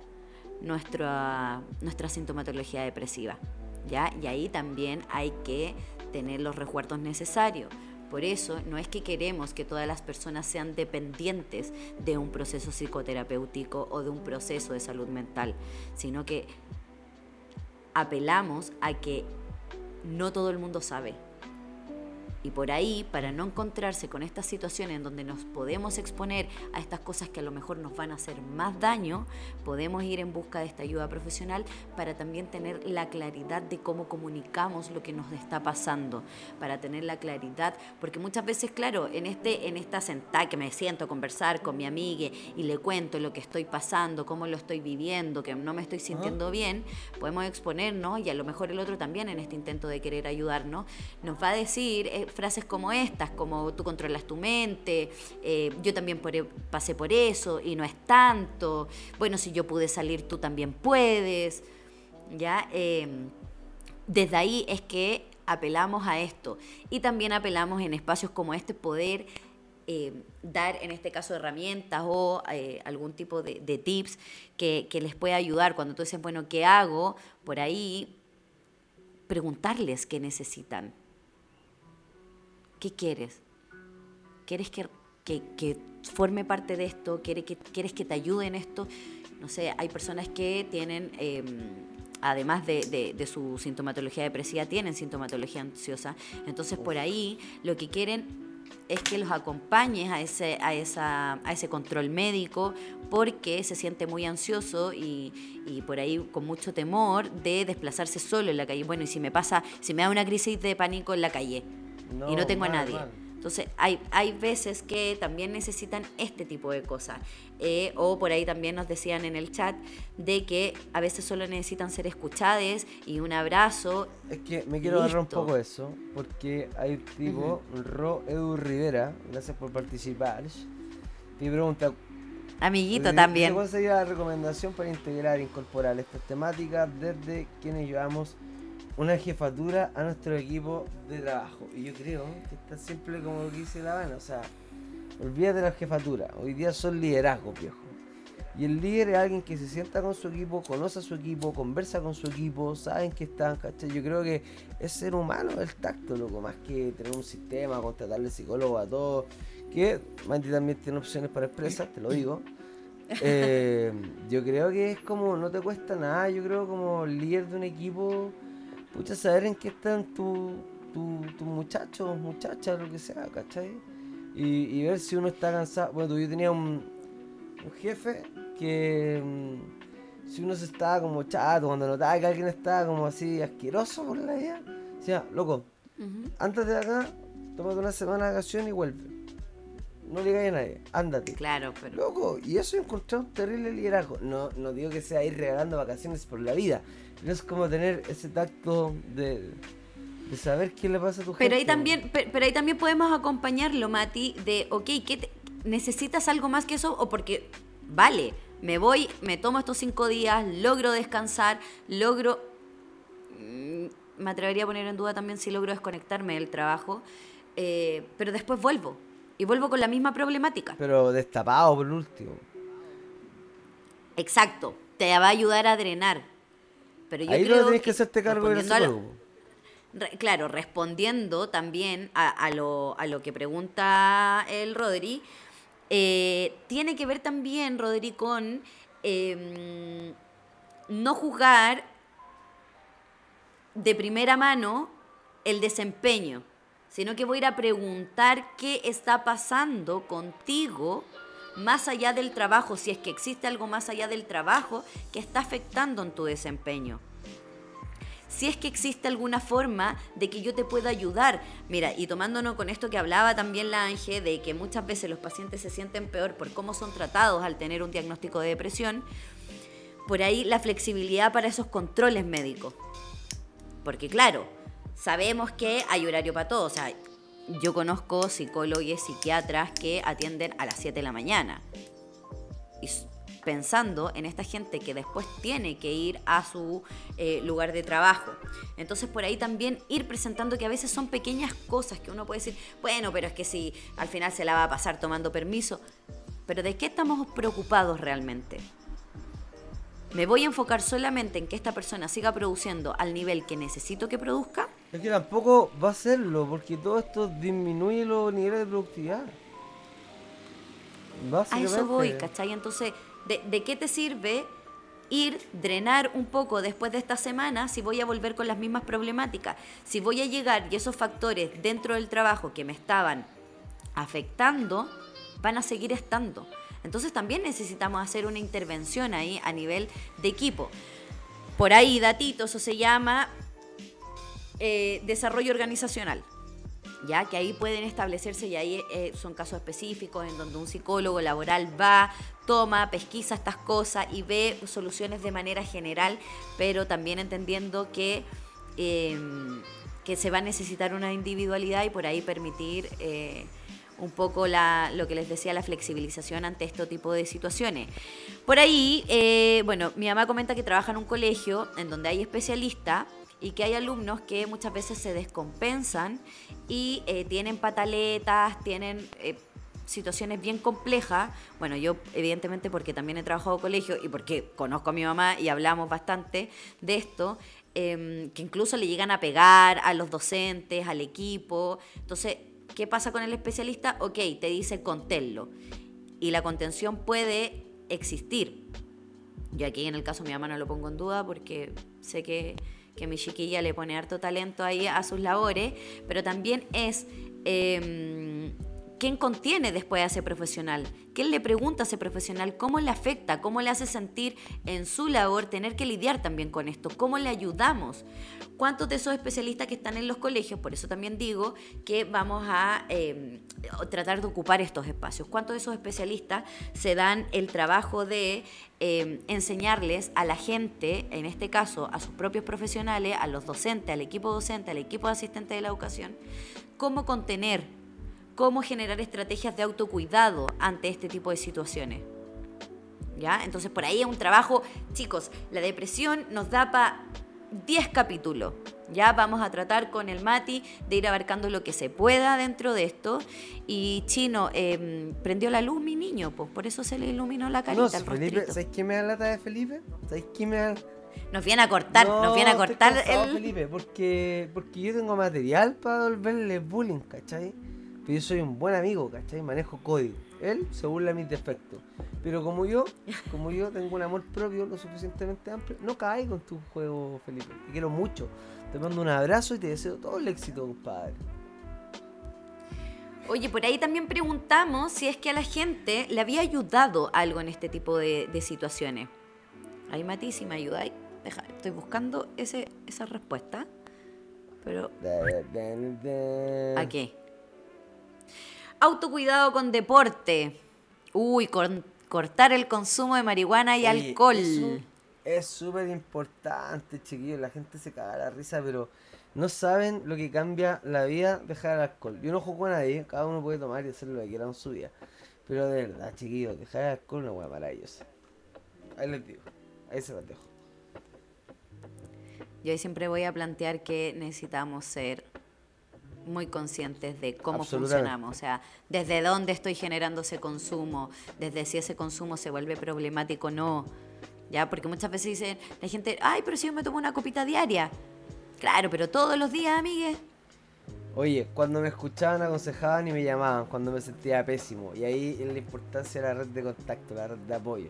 nuestra, nuestra sintomatología depresiva. Y ahí también hay que tener los recuerdos necesarios. Por eso no es que queremos que todas las personas sean dependientes de un proceso psicoterapéutico o de un proceso de salud mental, sino que apelamos a que no todo el mundo sabe. Y por ahí, para no encontrarse con estas situaciones en donde nos podemos exponer a estas cosas que a lo mejor nos van a hacer más daño, podemos ir en busca de esta ayuda profesional para también tener la claridad de cómo comunicamos lo que nos está pasando, para tener la claridad, porque muchas veces, claro, en, este, en esta sentada que me siento a conversar con mi amiga y le cuento lo que estoy pasando, cómo lo estoy viviendo, que no me estoy sintiendo bien, podemos exponernos y a lo mejor el otro también en este intento de querer ayudarnos, nos va a decir eh, frases como estas, como tú controlas tu mente, eh, yo también por- pasé por eso y no es tanto, bueno, si yo pude salir, tú también puedes, ¿ya? Eh, desde ahí es que apelamos a esto y también apelamos en espacios como este poder eh, dar en este caso herramientas o eh, algún tipo de, de tips que, que les pueda ayudar cuando tú dices, bueno, ¿qué hago? Por ahí preguntarles qué necesitan. ¿Qué quieres? ¿Quieres que, que- que forme parte de esto? ¿Quieres que, ¿Quieres que te ayude en esto? No sé, hay personas que tienen, eh, además de, de- de su sintomatología depresiva, tienen sintomatología ansiosa. Entonces, por ahí lo que quieren es que los acompañes a ese, a esa, a ese control médico porque se siente muy ansioso y, y por ahí con mucho temor de desplazarse solo en la calle. Bueno, y si me pasa, si me da una crisis de pánico en la calle y no tengo a mal, nadie. mal. Entonces hay, hay veces que también necesitan este tipo de cosas. Eh, o por ahí también nos decían en el chat de que a veces solo necesitan ser escuchadas y un abrazo. Es que me quiero agarrar un poco eso, porque hay tipo, Ro Edu Rivera, gracias por participar. Y pregunta, Amiguito también. ¿Cuál sería la recomendación para integrar, incorporar estas temáticas desde quienes llevamos una jefatura a nuestro equipo de trabajo? Y yo creo que está simple como lo que dice la Habana, o sea, olvídate de la jefatura, hoy día son liderazgos, viejo. Y el líder es alguien que se sienta con su equipo, conoce a su equipo, conversa con su equipo, saben que están, ¿cachai? Yo creo que es ser humano el tacto, loco, más que tener un sistema, contratarle psicólogo a todos que Mandy también tiene opciones para empresas, te lo digo. Eh, yo creo que es como, no te cuesta nada, yo creo como líder de un equipo, pucha, saber en qué están tus tu, tu muchachos, muchachas, lo que sea, ¿cachai? Y, ver si uno está cansado. Bueno, yo tenía un, un jefe que mm, si uno se estaba como chato, cuando notaba que alguien estaba como así asqueroso por la vida, decía, loco, antes de acá, tómate una semana de vacaciones y vuelve no le digáis a nadie, ándate. Claro, pero. Loco, y eso encontré un terrible liderazgo. No, no digo que sea ir regalando vacaciones por la vida, pero es como tener ese tacto de, de saber qué le pasa a tu pero Ahí también, pero, ahí también podemos acompañarlo, Mati, de, ok, ¿qué ¿necesitas algo más que eso? O porque, vale, me voy, me tomo estos cinco días, logro descansar, logro. Mm, me atrevería a poner en duda también si logro desconectarme del trabajo, eh, pero después vuelvo y vuelvo con la misma problemática. Pero destapado por último. Exacto, te va a ayudar a drenar. Pero yo Ahí creo lo tenés que hacerte cargo del psicólogo. claro, respondiendo también a, lo, a, lo, que pregunta el Rodri, eh, tiene que ver también, Rodri, con em, no juzgar de primera mano el desempeño sino que voy a ir a preguntar qué está pasando contigo más allá del trabajo, si es que existe algo más allá del trabajo que está afectando en tu desempeño. Si es que existe alguna forma de que yo te pueda ayudar. Mira, y tomándonos con esto que hablaba también la Ángel, de que muchas veces los pacientes se sienten peor por cómo son tratados al tener un diagnóstico de depresión, por ahí la flexibilidad para esos controles médicos. Porque claro, Sabemos que hay horario para todo, o sea, yo conozco psicólogos psiquiatras que atienden a las 7 de la mañana. Y pensando en esta gente que después tiene que ir a su eh, lugar de trabajo. Entonces por ahí también ir presentando que a veces son pequeñas cosas que uno puede decir, bueno, pero es que si al final se la va a pasar tomando permiso. Pero ¿de qué estamos preocupados realmente? ¿Me voy a enfocar solamente en que esta persona siga produciendo al nivel que necesito que produzca? Es que tampoco va a serlo, porque todo esto disminuye los niveles de productividad. A eso voy, ¿cachai? Entonces, ¿de, qué te sirve ir, drenar un poco después de esta semana si voy a volver con las mismas problemáticas? Si voy a llegar y esos factores dentro del trabajo que me estaban afectando van a seguir estando. Entonces también necesitamos hacer una intervención ahí a nivel de equipo. Por ahí, datitos, eso se llama eh, desarrollo organizacional. Ya que ahí pueden establecerse y ahí eh, son casos específicos en donde un psicólogo laboral va, toma, pesquisa estas cosas y ve soluciones de manera general, pero también entendiendo que, em, que se va a necesitar una individualidad y por ahí permitir eh, un poco la, lo que les decía, la flexibilización ante este tipo de situaciones. Por ahí, bueno, mi mamá comenta que trabaja en un colegio en donde hay especialistas y que hay alumnos que muchas veces se descompensan y eh, tienen pataletas, tienen eh, situaciones bien complejas. Bueno, yo evidentemente porque también he trabajado colegio y porque conozco a mi mamá y hablamos bastante de esto, em, que incluso le llegan a pegar a los docentes, al equipo. Entonces, ¿Qué pasa con el especialista? Ok, te dice conténlo. Y la contención puede existir. Yo aquí en el caso de mi mamá no lo pongo en duda porque sé que, mi chiquilla le pone harto talento ahí a sus labores, pero también es em, ¿Quién contiene después a ese profesional? ¿Quién le pregunta a ese profesional cómo le afecta, cómo le hace sentir en su labor tener que lidiar también con esto? ¿Cómo le ayudamos? ¿Cuántos de esos especialistas que están en los colegios, por eso también digo que vamos a eh, tratar de ocupar estos espacios? ¿Cuántos de esos especialistas se dan el trabajo de eh, enseñarles a la gente, en este caso a sus propios profesionales, a los docentes, al equipo docente, al equipo de asistentes de la educación, cómo contener cómo generar estrategias de autocuidado ante este tipo de situaciones. ¿Ya? Entonces por ahí es un trabajo, chicos, la depresión nos da para 10 capítulos. Ya vamos a tratar con el Mati de ir abarcando lo que se pueda dentro de esto. Y Chino, em, prendió la luz mi niño, pues por eso se le iluminó la carita. No, al Felipe. ¿sabes qué me da lata de Felipe? ¿Sabes qué me da? Nos viene a cortar, nos viene a cortar cansado, el... Felipe, porque, porque yo tengo material para devolverle bullying, ¿cachai? Pero yo soy un buen amigo, ¿cachai? Manejo código. Él se burla mis defectos. Pero como yo, como yo tengo un amor propio lo suficientemente amplio, no caigo en tu juego, Felipe. Te quiero mucho. Te mando un abrazo y te deseo todo el éxito, compadre. Oye, por ahí también preguntamos si es que a la gente le había ayudado algo en este tipo de, de situaciones. Ahí, Mati, si me ayudáis. Deja, estoy buscando ese, esa respuesta. Pero, ¿a qué? Autocuidado con deporte. Uy, con, cortar el consumo de marihuana y Oye, alcohol. Es súper importante, chiquillos. La gente se caga la risa, pero no saben lo que cambia la vida dejar el alcohol. Yo no juego a nadie, cada uno puede tomar y hacer lo que quiera en su vida. Pero de verdad, chiquillos, dejar el alcohol es una hueá maravillosa. Ahí les digo, ahí se los dejo. Yo siempre voy a plantear que necesitamos ser muy conscientes de cómo funcionamos, o sea, desde dónde estoy generando ese consumo, desde si ese consumo se vuelve problemático o no. Ya, porque muchas veces dicen la gente, ay, pero si yo me tomo una copita diaria. Claro, pero todos los días, amigues. Oye, cuando me escuchaban, aconsejaban y me llamaban cuando me sentía pésimo. Y ahí es la importancia de la red de contacto, la red de apoyo.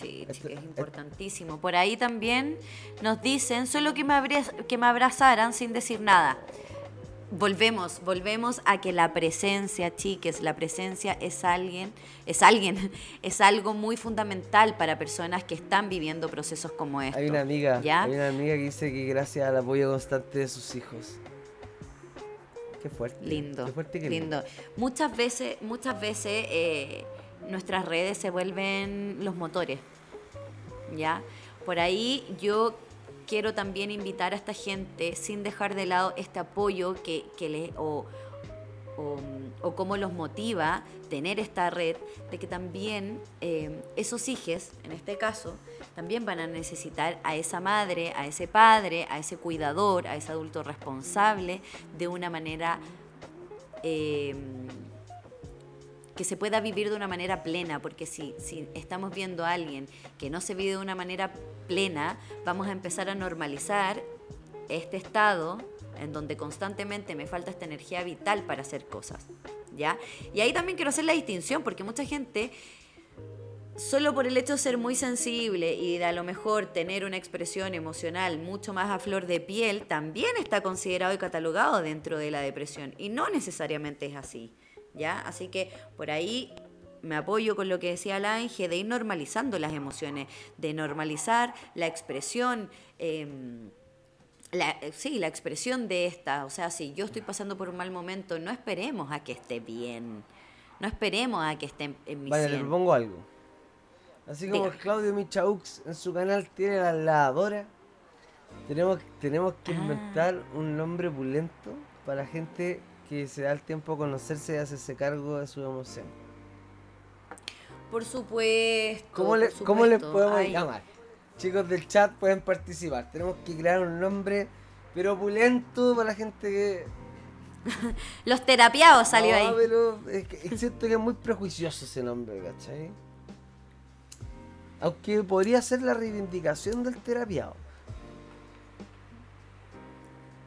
Sí, sí, es et- importantísimo. Por ahí también nos dicen solo que me, abraz- que me abrazaran sin decir nada. Volvemos, volvemos a que la presencia, chiques, la presencia es alguien, es alguien, es algo muy fundamental para personas que están viviendo procesos como estos. Hay una amiga, ¿Ya? hay una amiga que dice que gracias al apoyo constante de sus hijos. Qué fuerte. Lindo, Qué fuerte que lindo. Muchas veces, muchas veces eh, nuestras redes se vuelven los motores, ¿ya? Por ahí yo quiero también invitar a esta gente, sin dejar de lado este apoyo que, que o, o cómo los motiva tener esta red, de que también eh, esos hijos, en este caso, también van a necesitar a esa madre, a ese padre, a ese cuidador, a ese adulto responsable de una manera eh, que se pueda vivir de una manera plena, porque si, estamos viendo a alguien que no se vive de una manera plena, vamos a empezar a normalizar este estado en donde constantemente me falta esta energía vital para hacer cosas, ¿ya? Y ahí también quiero hacer la distinción, porque mucha gente solo por el hecho de ser muy sensible y de a lo mejor tener una expresión emocional mucho más a flor de piel, también está considerado y catalogado dentro de la depresión. Y no necesariamente es así, ¿ya? Así que por ahí me apoyo con lo que decía la Ángel, de ir normalizando las emociones, de normalizar la expresión. em, la, eh, sí, la expresión de esta, o sea, si yo estoy pasando por un mal momento, no esperemos a que esté bien, no esperemos a que esté en, en mi Vale, le 100. propongo algo. Así como. Claudio Michaux en su canal tiene la lavadora, tenemos, tenemos que Ah. inventar un nombre pulento para gente que se da el tiempo a conocerse y hacerse cargo de su emoción. Por supuesto. ¿Cómo, le, por ¿cómo les supuesto. podemos Ay, llamar? Chicos del chat pueden participar. Tenemos que crear un nombre, pero opulento para la gente que. Los terapiados salió No, ahí. pero es que es cierto que es muy prejuicioso ese nombre, ¿cachai? Aunque podría ser la reivindicación del terapiado.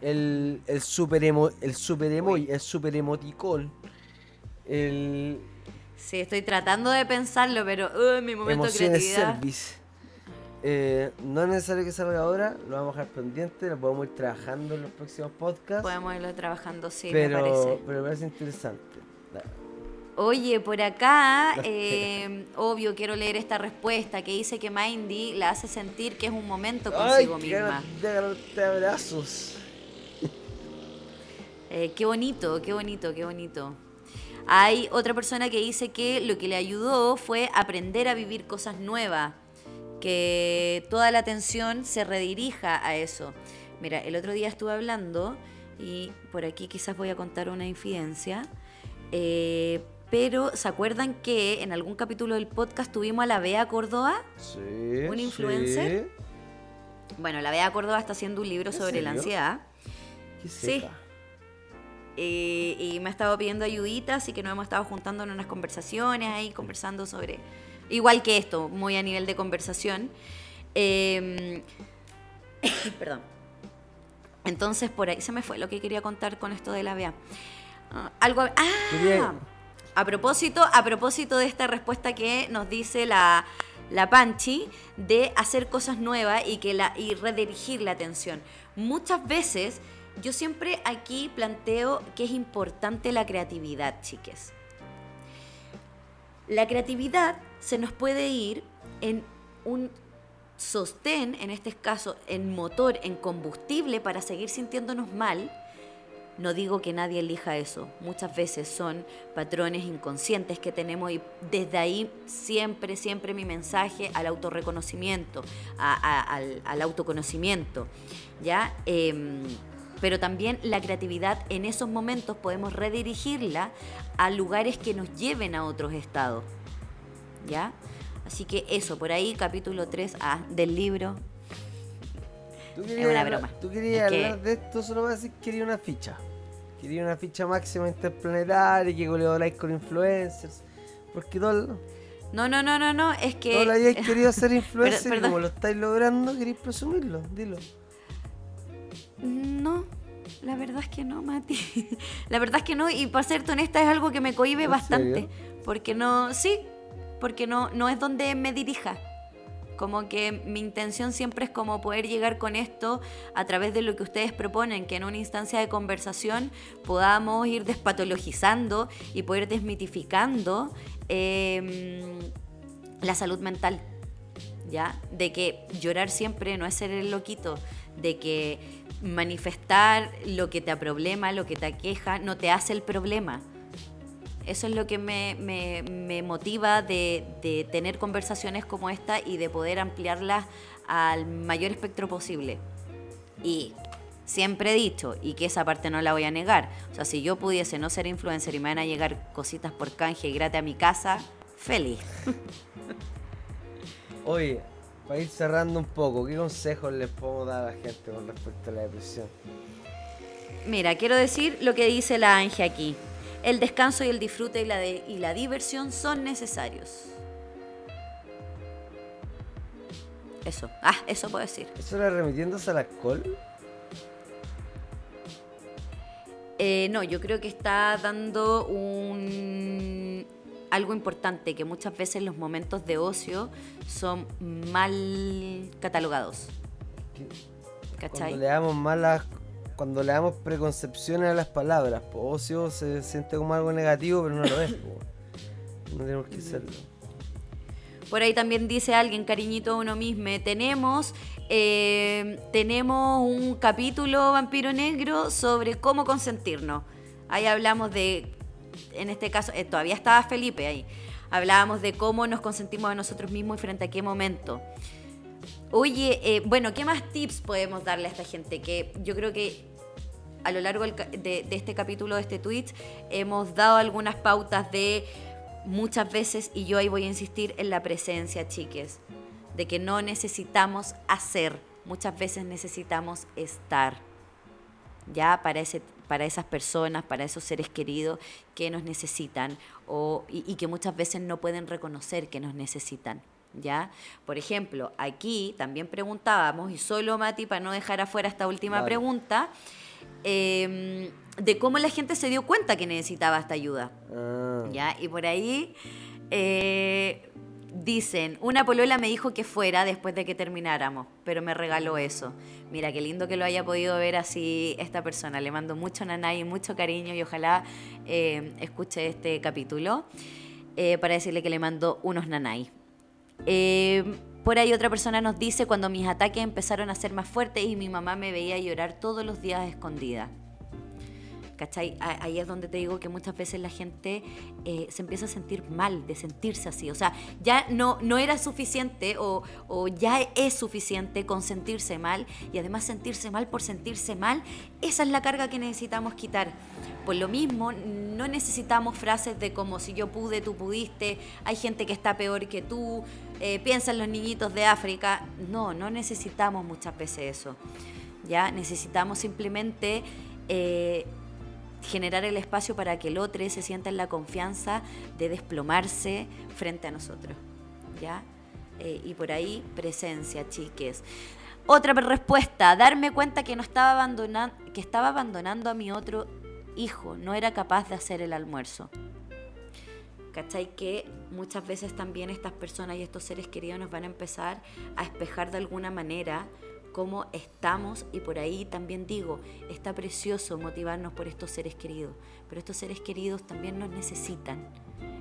El, el super emo, el super emoji, el super emoticón. El Sí, estoy tratando de pensarlo, pero uh, mi momento de emociones creatividad. service. Eh, no es necesario que salga ahora, lo vamos a dejar pendiente, lo podemos ir trabajando en los próximos podcasts. Podemos irlo trabajando, sí, pero, me parece. pero me parece interesante. Oye, por acá, eh, obvio, quiero leer esta respuesta que dice que Mindy la hace sentir que es un momento consigo Ay, misma. de abrazos. Eh, qué bonito, qué bonito, qué bonito. Hay otra persona que dice que lo que le ayudó fue aprender a vivir cosas nuevas, que toda la atención se redirija a eso. Mira, el otro día estuve hablando y por aquí quizás voy a contar una infidencia, eh, pero ¿se acuerdan que en algún capítulo del podcast tuvimos a la Bea Córdoba? Sí. ¿Un sí. influencer? Bueno, la Bea Córdoba está haciendo un libro ¿En sobre la ansiedad. Qué Sí. Eh, y me ha estado pidiendo ayuditas, así que nos hemos estado juntando en unas conversaciones ahí, conversando sobre. Igual que esto, muy a nivel de conversación. Eh, perdón. Entonces, por ahí se me fue lo que quería contar con esto de la BEA. Ah, algo. ¡Ah! A propósito, a propósito de esta respuesta que nos dice la, la Panchi de hacer cosas nuevas y, que la, y redirigir la atención. Muchas veces, yo siempre aquí planteo que es importante la creatividad, chiques. La creatividad se nos puede ir en un sostén, en este caso en motor, en combustible para seguir sintiéndonos mal. No digo que nadie elija eso, muchas veces son patrones inconscientes que tenemos y desde ahí siempre, siempre mi mensaje al autorreconocimiento, al autoconocimiento, ¿ya? Em, pero también la creatividad en esos momentos podemos redirigirla a lugares que nos lleven a otros estados, ¿ya? Así que eso, por ahí capítulo 3 ah, del libro, Tú Es una broma. tú querías Es que- hablar de esto, solo vas a decir que quería una ficha. Quería una ficha máxima interplanetaria, que colaboráis con influencers. Porque todo, No, no, no, no, no, es que... todo lo querido ser influencer y como lo estáis logrando, queréis presumirlo. Dilo. No, la verdad es que no, Mati. La verdad es que no, y para serte honesta es algo que me cohibe ¿En bastante. serio? Porque no, sí, porque no, no es donde me dirija. Como que mi intención siempre es como poder llegar con esto a través de lo que ustedes proponen, que en una instancia de conversación podamos ir despatologizando y poder desmitificando em, la salud mental. ¿ya? De que llorar siempre no es ser el loquito, de que manifestar lo que te aproblema, lo que te aqueja, no te hace el problema. Eso es lo que me, me- me motiva de, de tener conversaciones como esta y de poder ampliarlas al mayor espectro posible. Y siempre he dicho, y que esa parte no la voy a negar, o sea, si yo pudiese no ser influencer y me van a llegar cositas por canje y gratis a mi casa, feliz. Oye, para ir cerrando un poco, ¿qué consejos les podemos dar a la gente con respecto a la depresión? Mira, quiero decir lo que dice la Ange aquí. El descanso y el disfrute y la, de- y la diversión son necesarios. Eso. Ah, eso puedo decir. ¿Eso era remitiéndose al alcohol? Eh, no, yo creo que está dando un algo importante que muchas veces los momentos de ocio son mal catalogados. ¿Cachai? Cuando le damos malas, cuando le damos preconcepciones a las palabras, po, ocio se siente como algo negativo, pero no lo es. po. No tenemos que serlo. Por ahí también dice alguien, cariñito a uno mismo, tenemos, eh, tenemos un capítulo Vampiro Negro sobre cómo consentirnos. Ahí hablamos de, en este caso, eh, todavía estaba Felipe ahí, hablábamos de cómo nos consentimos a nosotros mismos y frente a qué momento. Oye, eh, bueno, ¿qué más tips podemos darle a esta gente? Que yo creo que a lo largo de, de este capítulo, de este tweet, hemos dado algunas pautas de muchas veces, y yo ahí voy a insistir en la presencia, chiques, de que no necesitamos hacer, muchas veces necesitamos estar, ya para, ese, para esas personas, para esos seres queridos que nos necesitan o, y, y que muchas veces no pueden reconocer que nos necesitan. ¿Ya? Por ejemplo, aquí también preguntábamos, y solo Mati, para no dejar afuera esta última pregunta, eh, de cómo la gente se dio cuenta que necesitaba esta ayuda. Ah, ¿ya? Y por ahí, eh, Dicen, una polola me dijo que fuera después de que termináramos, pero me regaló eso. Mira, qué lindo que lo haya podido ver así esta persona. Le mando mucho nanay mucho cariño y ojalá eh, escuche este capítulo eh, para decirle que le mando unos nanay. Eh, por ahí otra persona nos dice, cuando mis ataques empezaron a ser más fuertes y mi mamá me veía llorar todos los días escondida. ¿Cachai? Ahí es donde te digo que muchas veces la gente eh, se empieza a sentir mal de sentirse así. O sea, ya no, no era suficiente o, o, ya es suficiente con sentirse mal y además sentirse mal por sentirse mal, esa es la carga que necesitamos quitar. Por lo mismo, no necesitamos frases de como si yo pude, tú pudiste, hay gente que está peor que tú, eh, los niñitos de África. No, no necesitamos muchas veces eso. Ya necesitamos simplemente... Eh, generar el espacio para que el otro se sienta en la confianza de desplomarse frente a nosotros. ¿Ya? Eh, y por ahí, presencia, chiques. Otra respuesta, darme cuenta que no estaba abandonando, que estaba abandonando a mi otro hijo, no era capaz de hacer el almuerzo. ¿Cachai? Que muchas veces también estas personas y estos seres queridos nos van a empezar a espejar de alguna manera cómo estamos y por ahí también digo, está precioso motivarnos por estos seres queridos, pero estos seres queridos también nos necesitan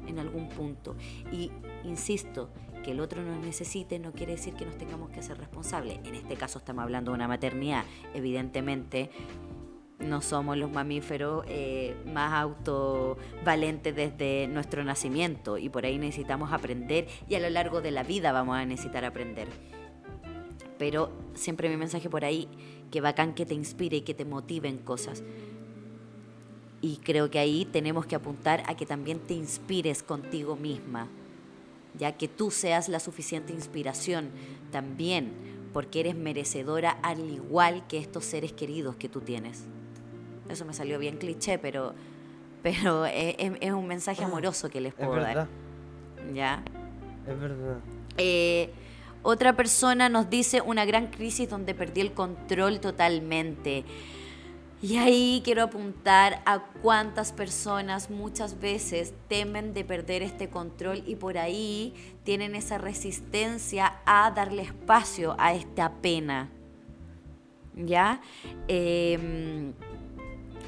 en algún punto. Y insisto, que el otro nos necesite no quiere decir que nos tengamos que hacer responsables. En este caso estamos hablando de una maternidad, evidentemente no somos los mamíferos eh, más autovalentes desde nuestro nacimiento y por ahí necesitamos aprender y a lo largo de la vida vamos a necesitar aprender pero siempre mi mensaje por ahí, que bacán que te inspire y que te motive en cosas. Y creo que ahí tenemos que apuntar a que también te inspires contigo misma, ya que tú seas la suficiente inspiración también, porque eres merecedora al igual que estos seres queridos que tú tienes. Eso me salió bien cliché, pero, pero es, un mensaje amoroso que les puedo dar. ¿Ya? Es verdad. Eh, otra persona nos dice una gran crisis donde perdí el control totalmente. Y ahí quiero apuntar a cuántas personas muchas veces temen de perder este control y por ahí tienen esa resistencia a darle espacio a esta pena. ¿Ya? Em,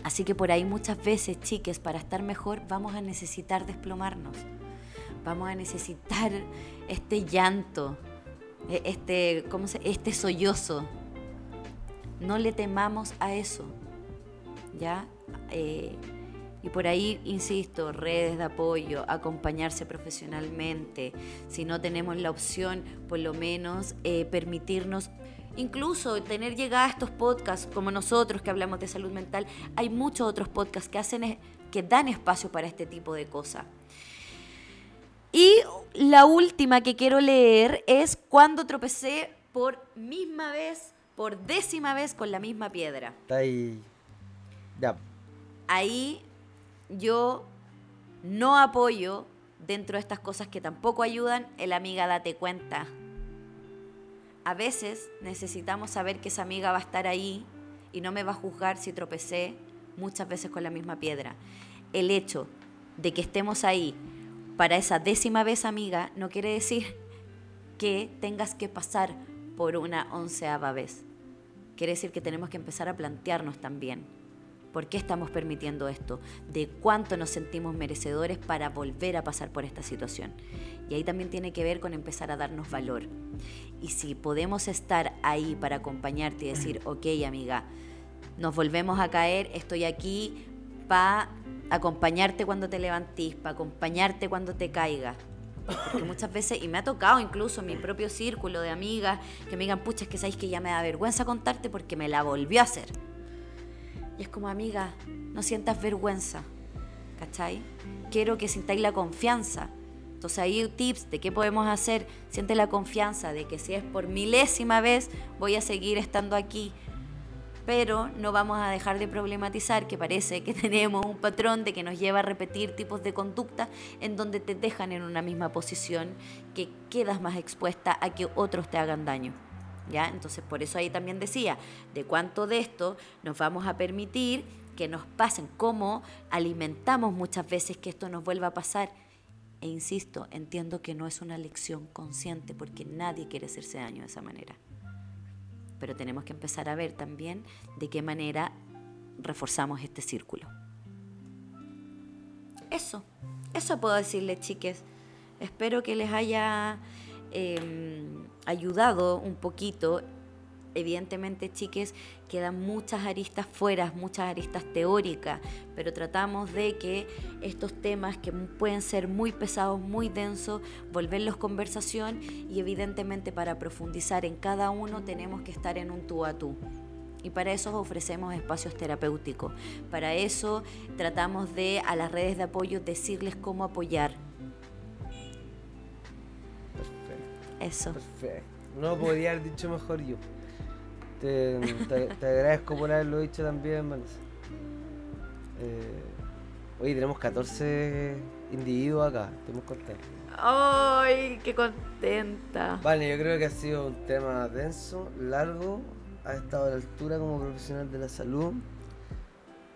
así que por ahí muchas veces, chiques, para estar mejor vamos a necesitar desplomarnos. Vamos a necesitar este llanto, este, ¿cómo se, este sollozo. No le temamos a eso, ¿ya? Eh, y por ahí, insisto, redes de apoyo, acompañarse profesionalmente. Si no tenemos la opción, por lo menos eh, permitirnos, incluso tener llegada a estos podcasts como nosotros que hablamos de salud mental. Hay muchos otros podcasts que, hacen, que dan espacio para este tipo de cosas. Y la última que quiero leer es cuando tropecé por misma vez, por décima vez con la misma piedra. ahí. Ya. Ahí yo no apoyo dentro de estas cosas que tampoco ayudan, el amiga date cuenta. A veces necesitamos saber que esa amiga va a estar ahí y no me va a juzgar si tropecé muchas veces con la misma piedra. El hecho de que estemos ahí para esa décima vez amiga no quiere decir que tengas que pasar por una onceava vez. Quiere decir que tenemos que empezar a plantearnos también por qué estamos permitiendo esto, de cuánto nos sentimos merecedores para volver a pasar por esta situación. Y ahí también tiene que ver con empezar a darnos valor. Y si podemos estar ahí para acompañarte y decir, ok amiga, nos volvemos a caer, estoy aquí para acompañarte cuando te levantís, para acompañarte cuando te caigas. Porque muchas veces, y me ha tocado incluso mi propio círculo de amigas, que me digan, pucha, es que sabéis que ya me da vergüenza contarte porque me la volvió a hacer. Y es como, amiga, no sientas vergüenza, ¿cachai? Quiero que sintáis la confianza. Entonces ahí tips de qué podemos hacer. Siente la confianza de que si es por milésima vez, voy a seguir estando aquí pero no vamos a dejar de problematizar que parece que tenemos un patrón de que nos lleva a repetir tipos de conducta en donde te dejan en una misma posición, que quedas más expuesta a que otros te hagan daño. ¿Ya? Entonces, por eso ahí también decía, de cuánto de esto nos vamos a permitir que nos pasen, cómo alimentamos muchas veces que esto nos vuelva a pasar E insisto, entiendo que no es una lección consciente porque nadie quiere hacerse daño de esa manera. Pero tenemos que empezar a ver también de qué manera reforzamos este círculo. Eso, eso puedo decirles, chiques. Espero que les haya em, ayudado un poquito evidentemente, chiques, quedan muchas aristas fuera, muchas aristas teóricas, pero tratamos de que estos temas que pueden ser muy pesados, muy densos, volverlos conversación y evidentemente para profundizar en cada uno tenemos que estar en un tú a tú. Y para eso ofrecemos espacios terapéuticos. Para eso tratamos de a las redes de apoyo decirles cómo apoyar. Perfecto. Eso. Perfecto. No podría haber dicho mejor yo. Te, te, agradezco por haberlo dicho también, Vanessa. Eh, oye, tenemos 14 individuos acá, estoy muy contento. ¡Ay, qué contenta! Vale, yo creo que ha sido un tema denso, largo, ha estado a la altura como profesional de la salud.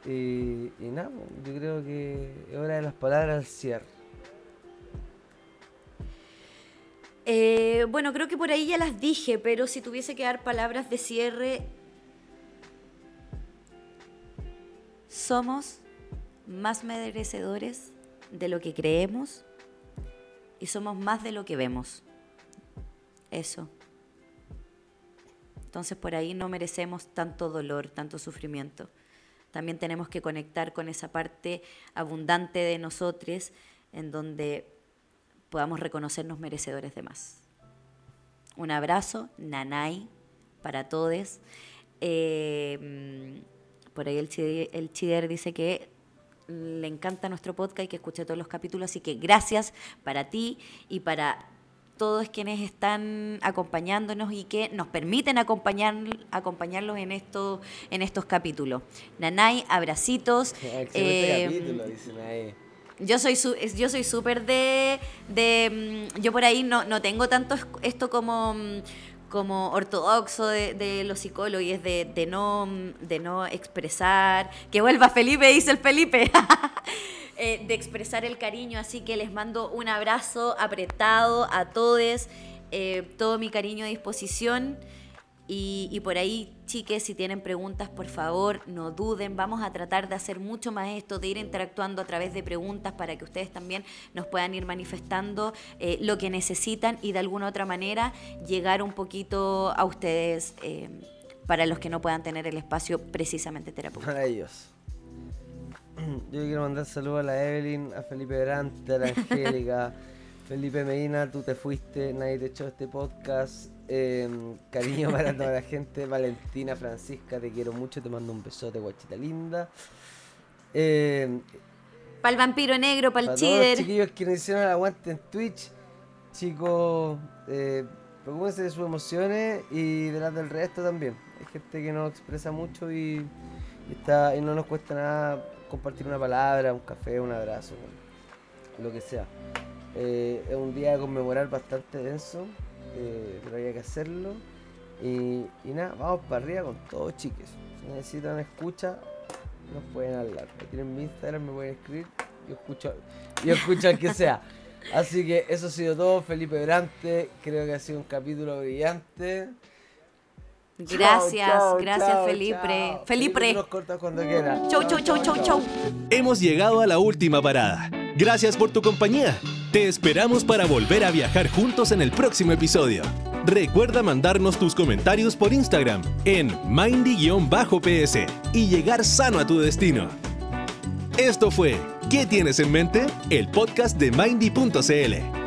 Y, y nada, yo creo que es hora de las palabras al cierre. Eh, bueno, creo que por ahí ya las dije, pero si tuviese que dar palabras de cierre, somos más merecedores de lo que creemos y somos más de lo que vemos. Eso. Entonces por ahí no merecemos tanto dolor, tanto sufrimiento. También tenemos que conectar con esa parte abundante de nosotros en donde podamos reconocernos merecedores de más. Un abrazo, nanay, para todos. Eh, por ahí el, el Chider dice que le encanta nuestro podcast y que escuche todos los capítulos, así que gracias para ti y para todos quienes están acompañándonos y que nos permiten acompañar, acompañarlos en, esto, en estos capítulos. Nanay, abracitos. Excelente eh, capítulo, dicen yo soy yo soy súper de, de mm, yo por ahí no, no tengo tanto esto como mm, como ortodoxo de, los psicólogos y es de, de, no, mm, de no expresar, que vuelva Felipe, dice el Felipe, eh, de expresar el cariño, así que les mando un abrazo apretado a todos, eh, todo mi cariño a disposición. Y, por ahí, chiques, si tienen preguntas, por favor, no duden. Vamos a tratar de hacer mucho más esto, de ir interactuando a través de preguntas para que ustedes también nos puedan ir manifestando eh, lo que necesitan y de alguna otra manera llegar un poquito a ustedes eh, para los que no puedan tener el espacio precisamente terapéutico. Para ellos. Yo quiero mandar saludos a la Evelyn, a Felipe Grante, a la Angélica, Felipe Medina, tú te fuiste, nadie te echó este podcast. Em, cariño para toda la gente. Valentina, Francisca, te quiero mucho. Te mando un besote, guachita linda. Eh, para el vampiro negro, para el chider. Los chiquillos que nos hicieron el aguante en Twitch. Chicos, eh, preocúpense de sus emociones y de las del resto también. Hay gente que no expresa mucho y, está, y no nos cuesta nada compartir una palabra, un café, un abrazo, lo que sea. Eh, es un día de conmemorar bastante denso eh, pero había que hacerlo. Y, nada, vamos para arriba con todo, chiques. Si necesitan escucha, nos pueden hablar. Me tienen mi Instagram, me pueden escribir. Yo escucho, yo escucho al que sea. Así que eso ha sido todo. Felipe Brante, creo que ha sido un capítulo brillante. Gracias, gracias Felipe. Felipe. Chau, chau, chau, chau, chau. Hemos llegado a la última parada. Gracias por tu compañía. Te esperamos para volver a viajar juntos en el próximo episodio. Recuerda mandarnos tus comentarios por Instagram en mindy-ps y llegar sano a tu destino. Esto fue ¿Qué tienes en mente? El podcast de Mindy.cl.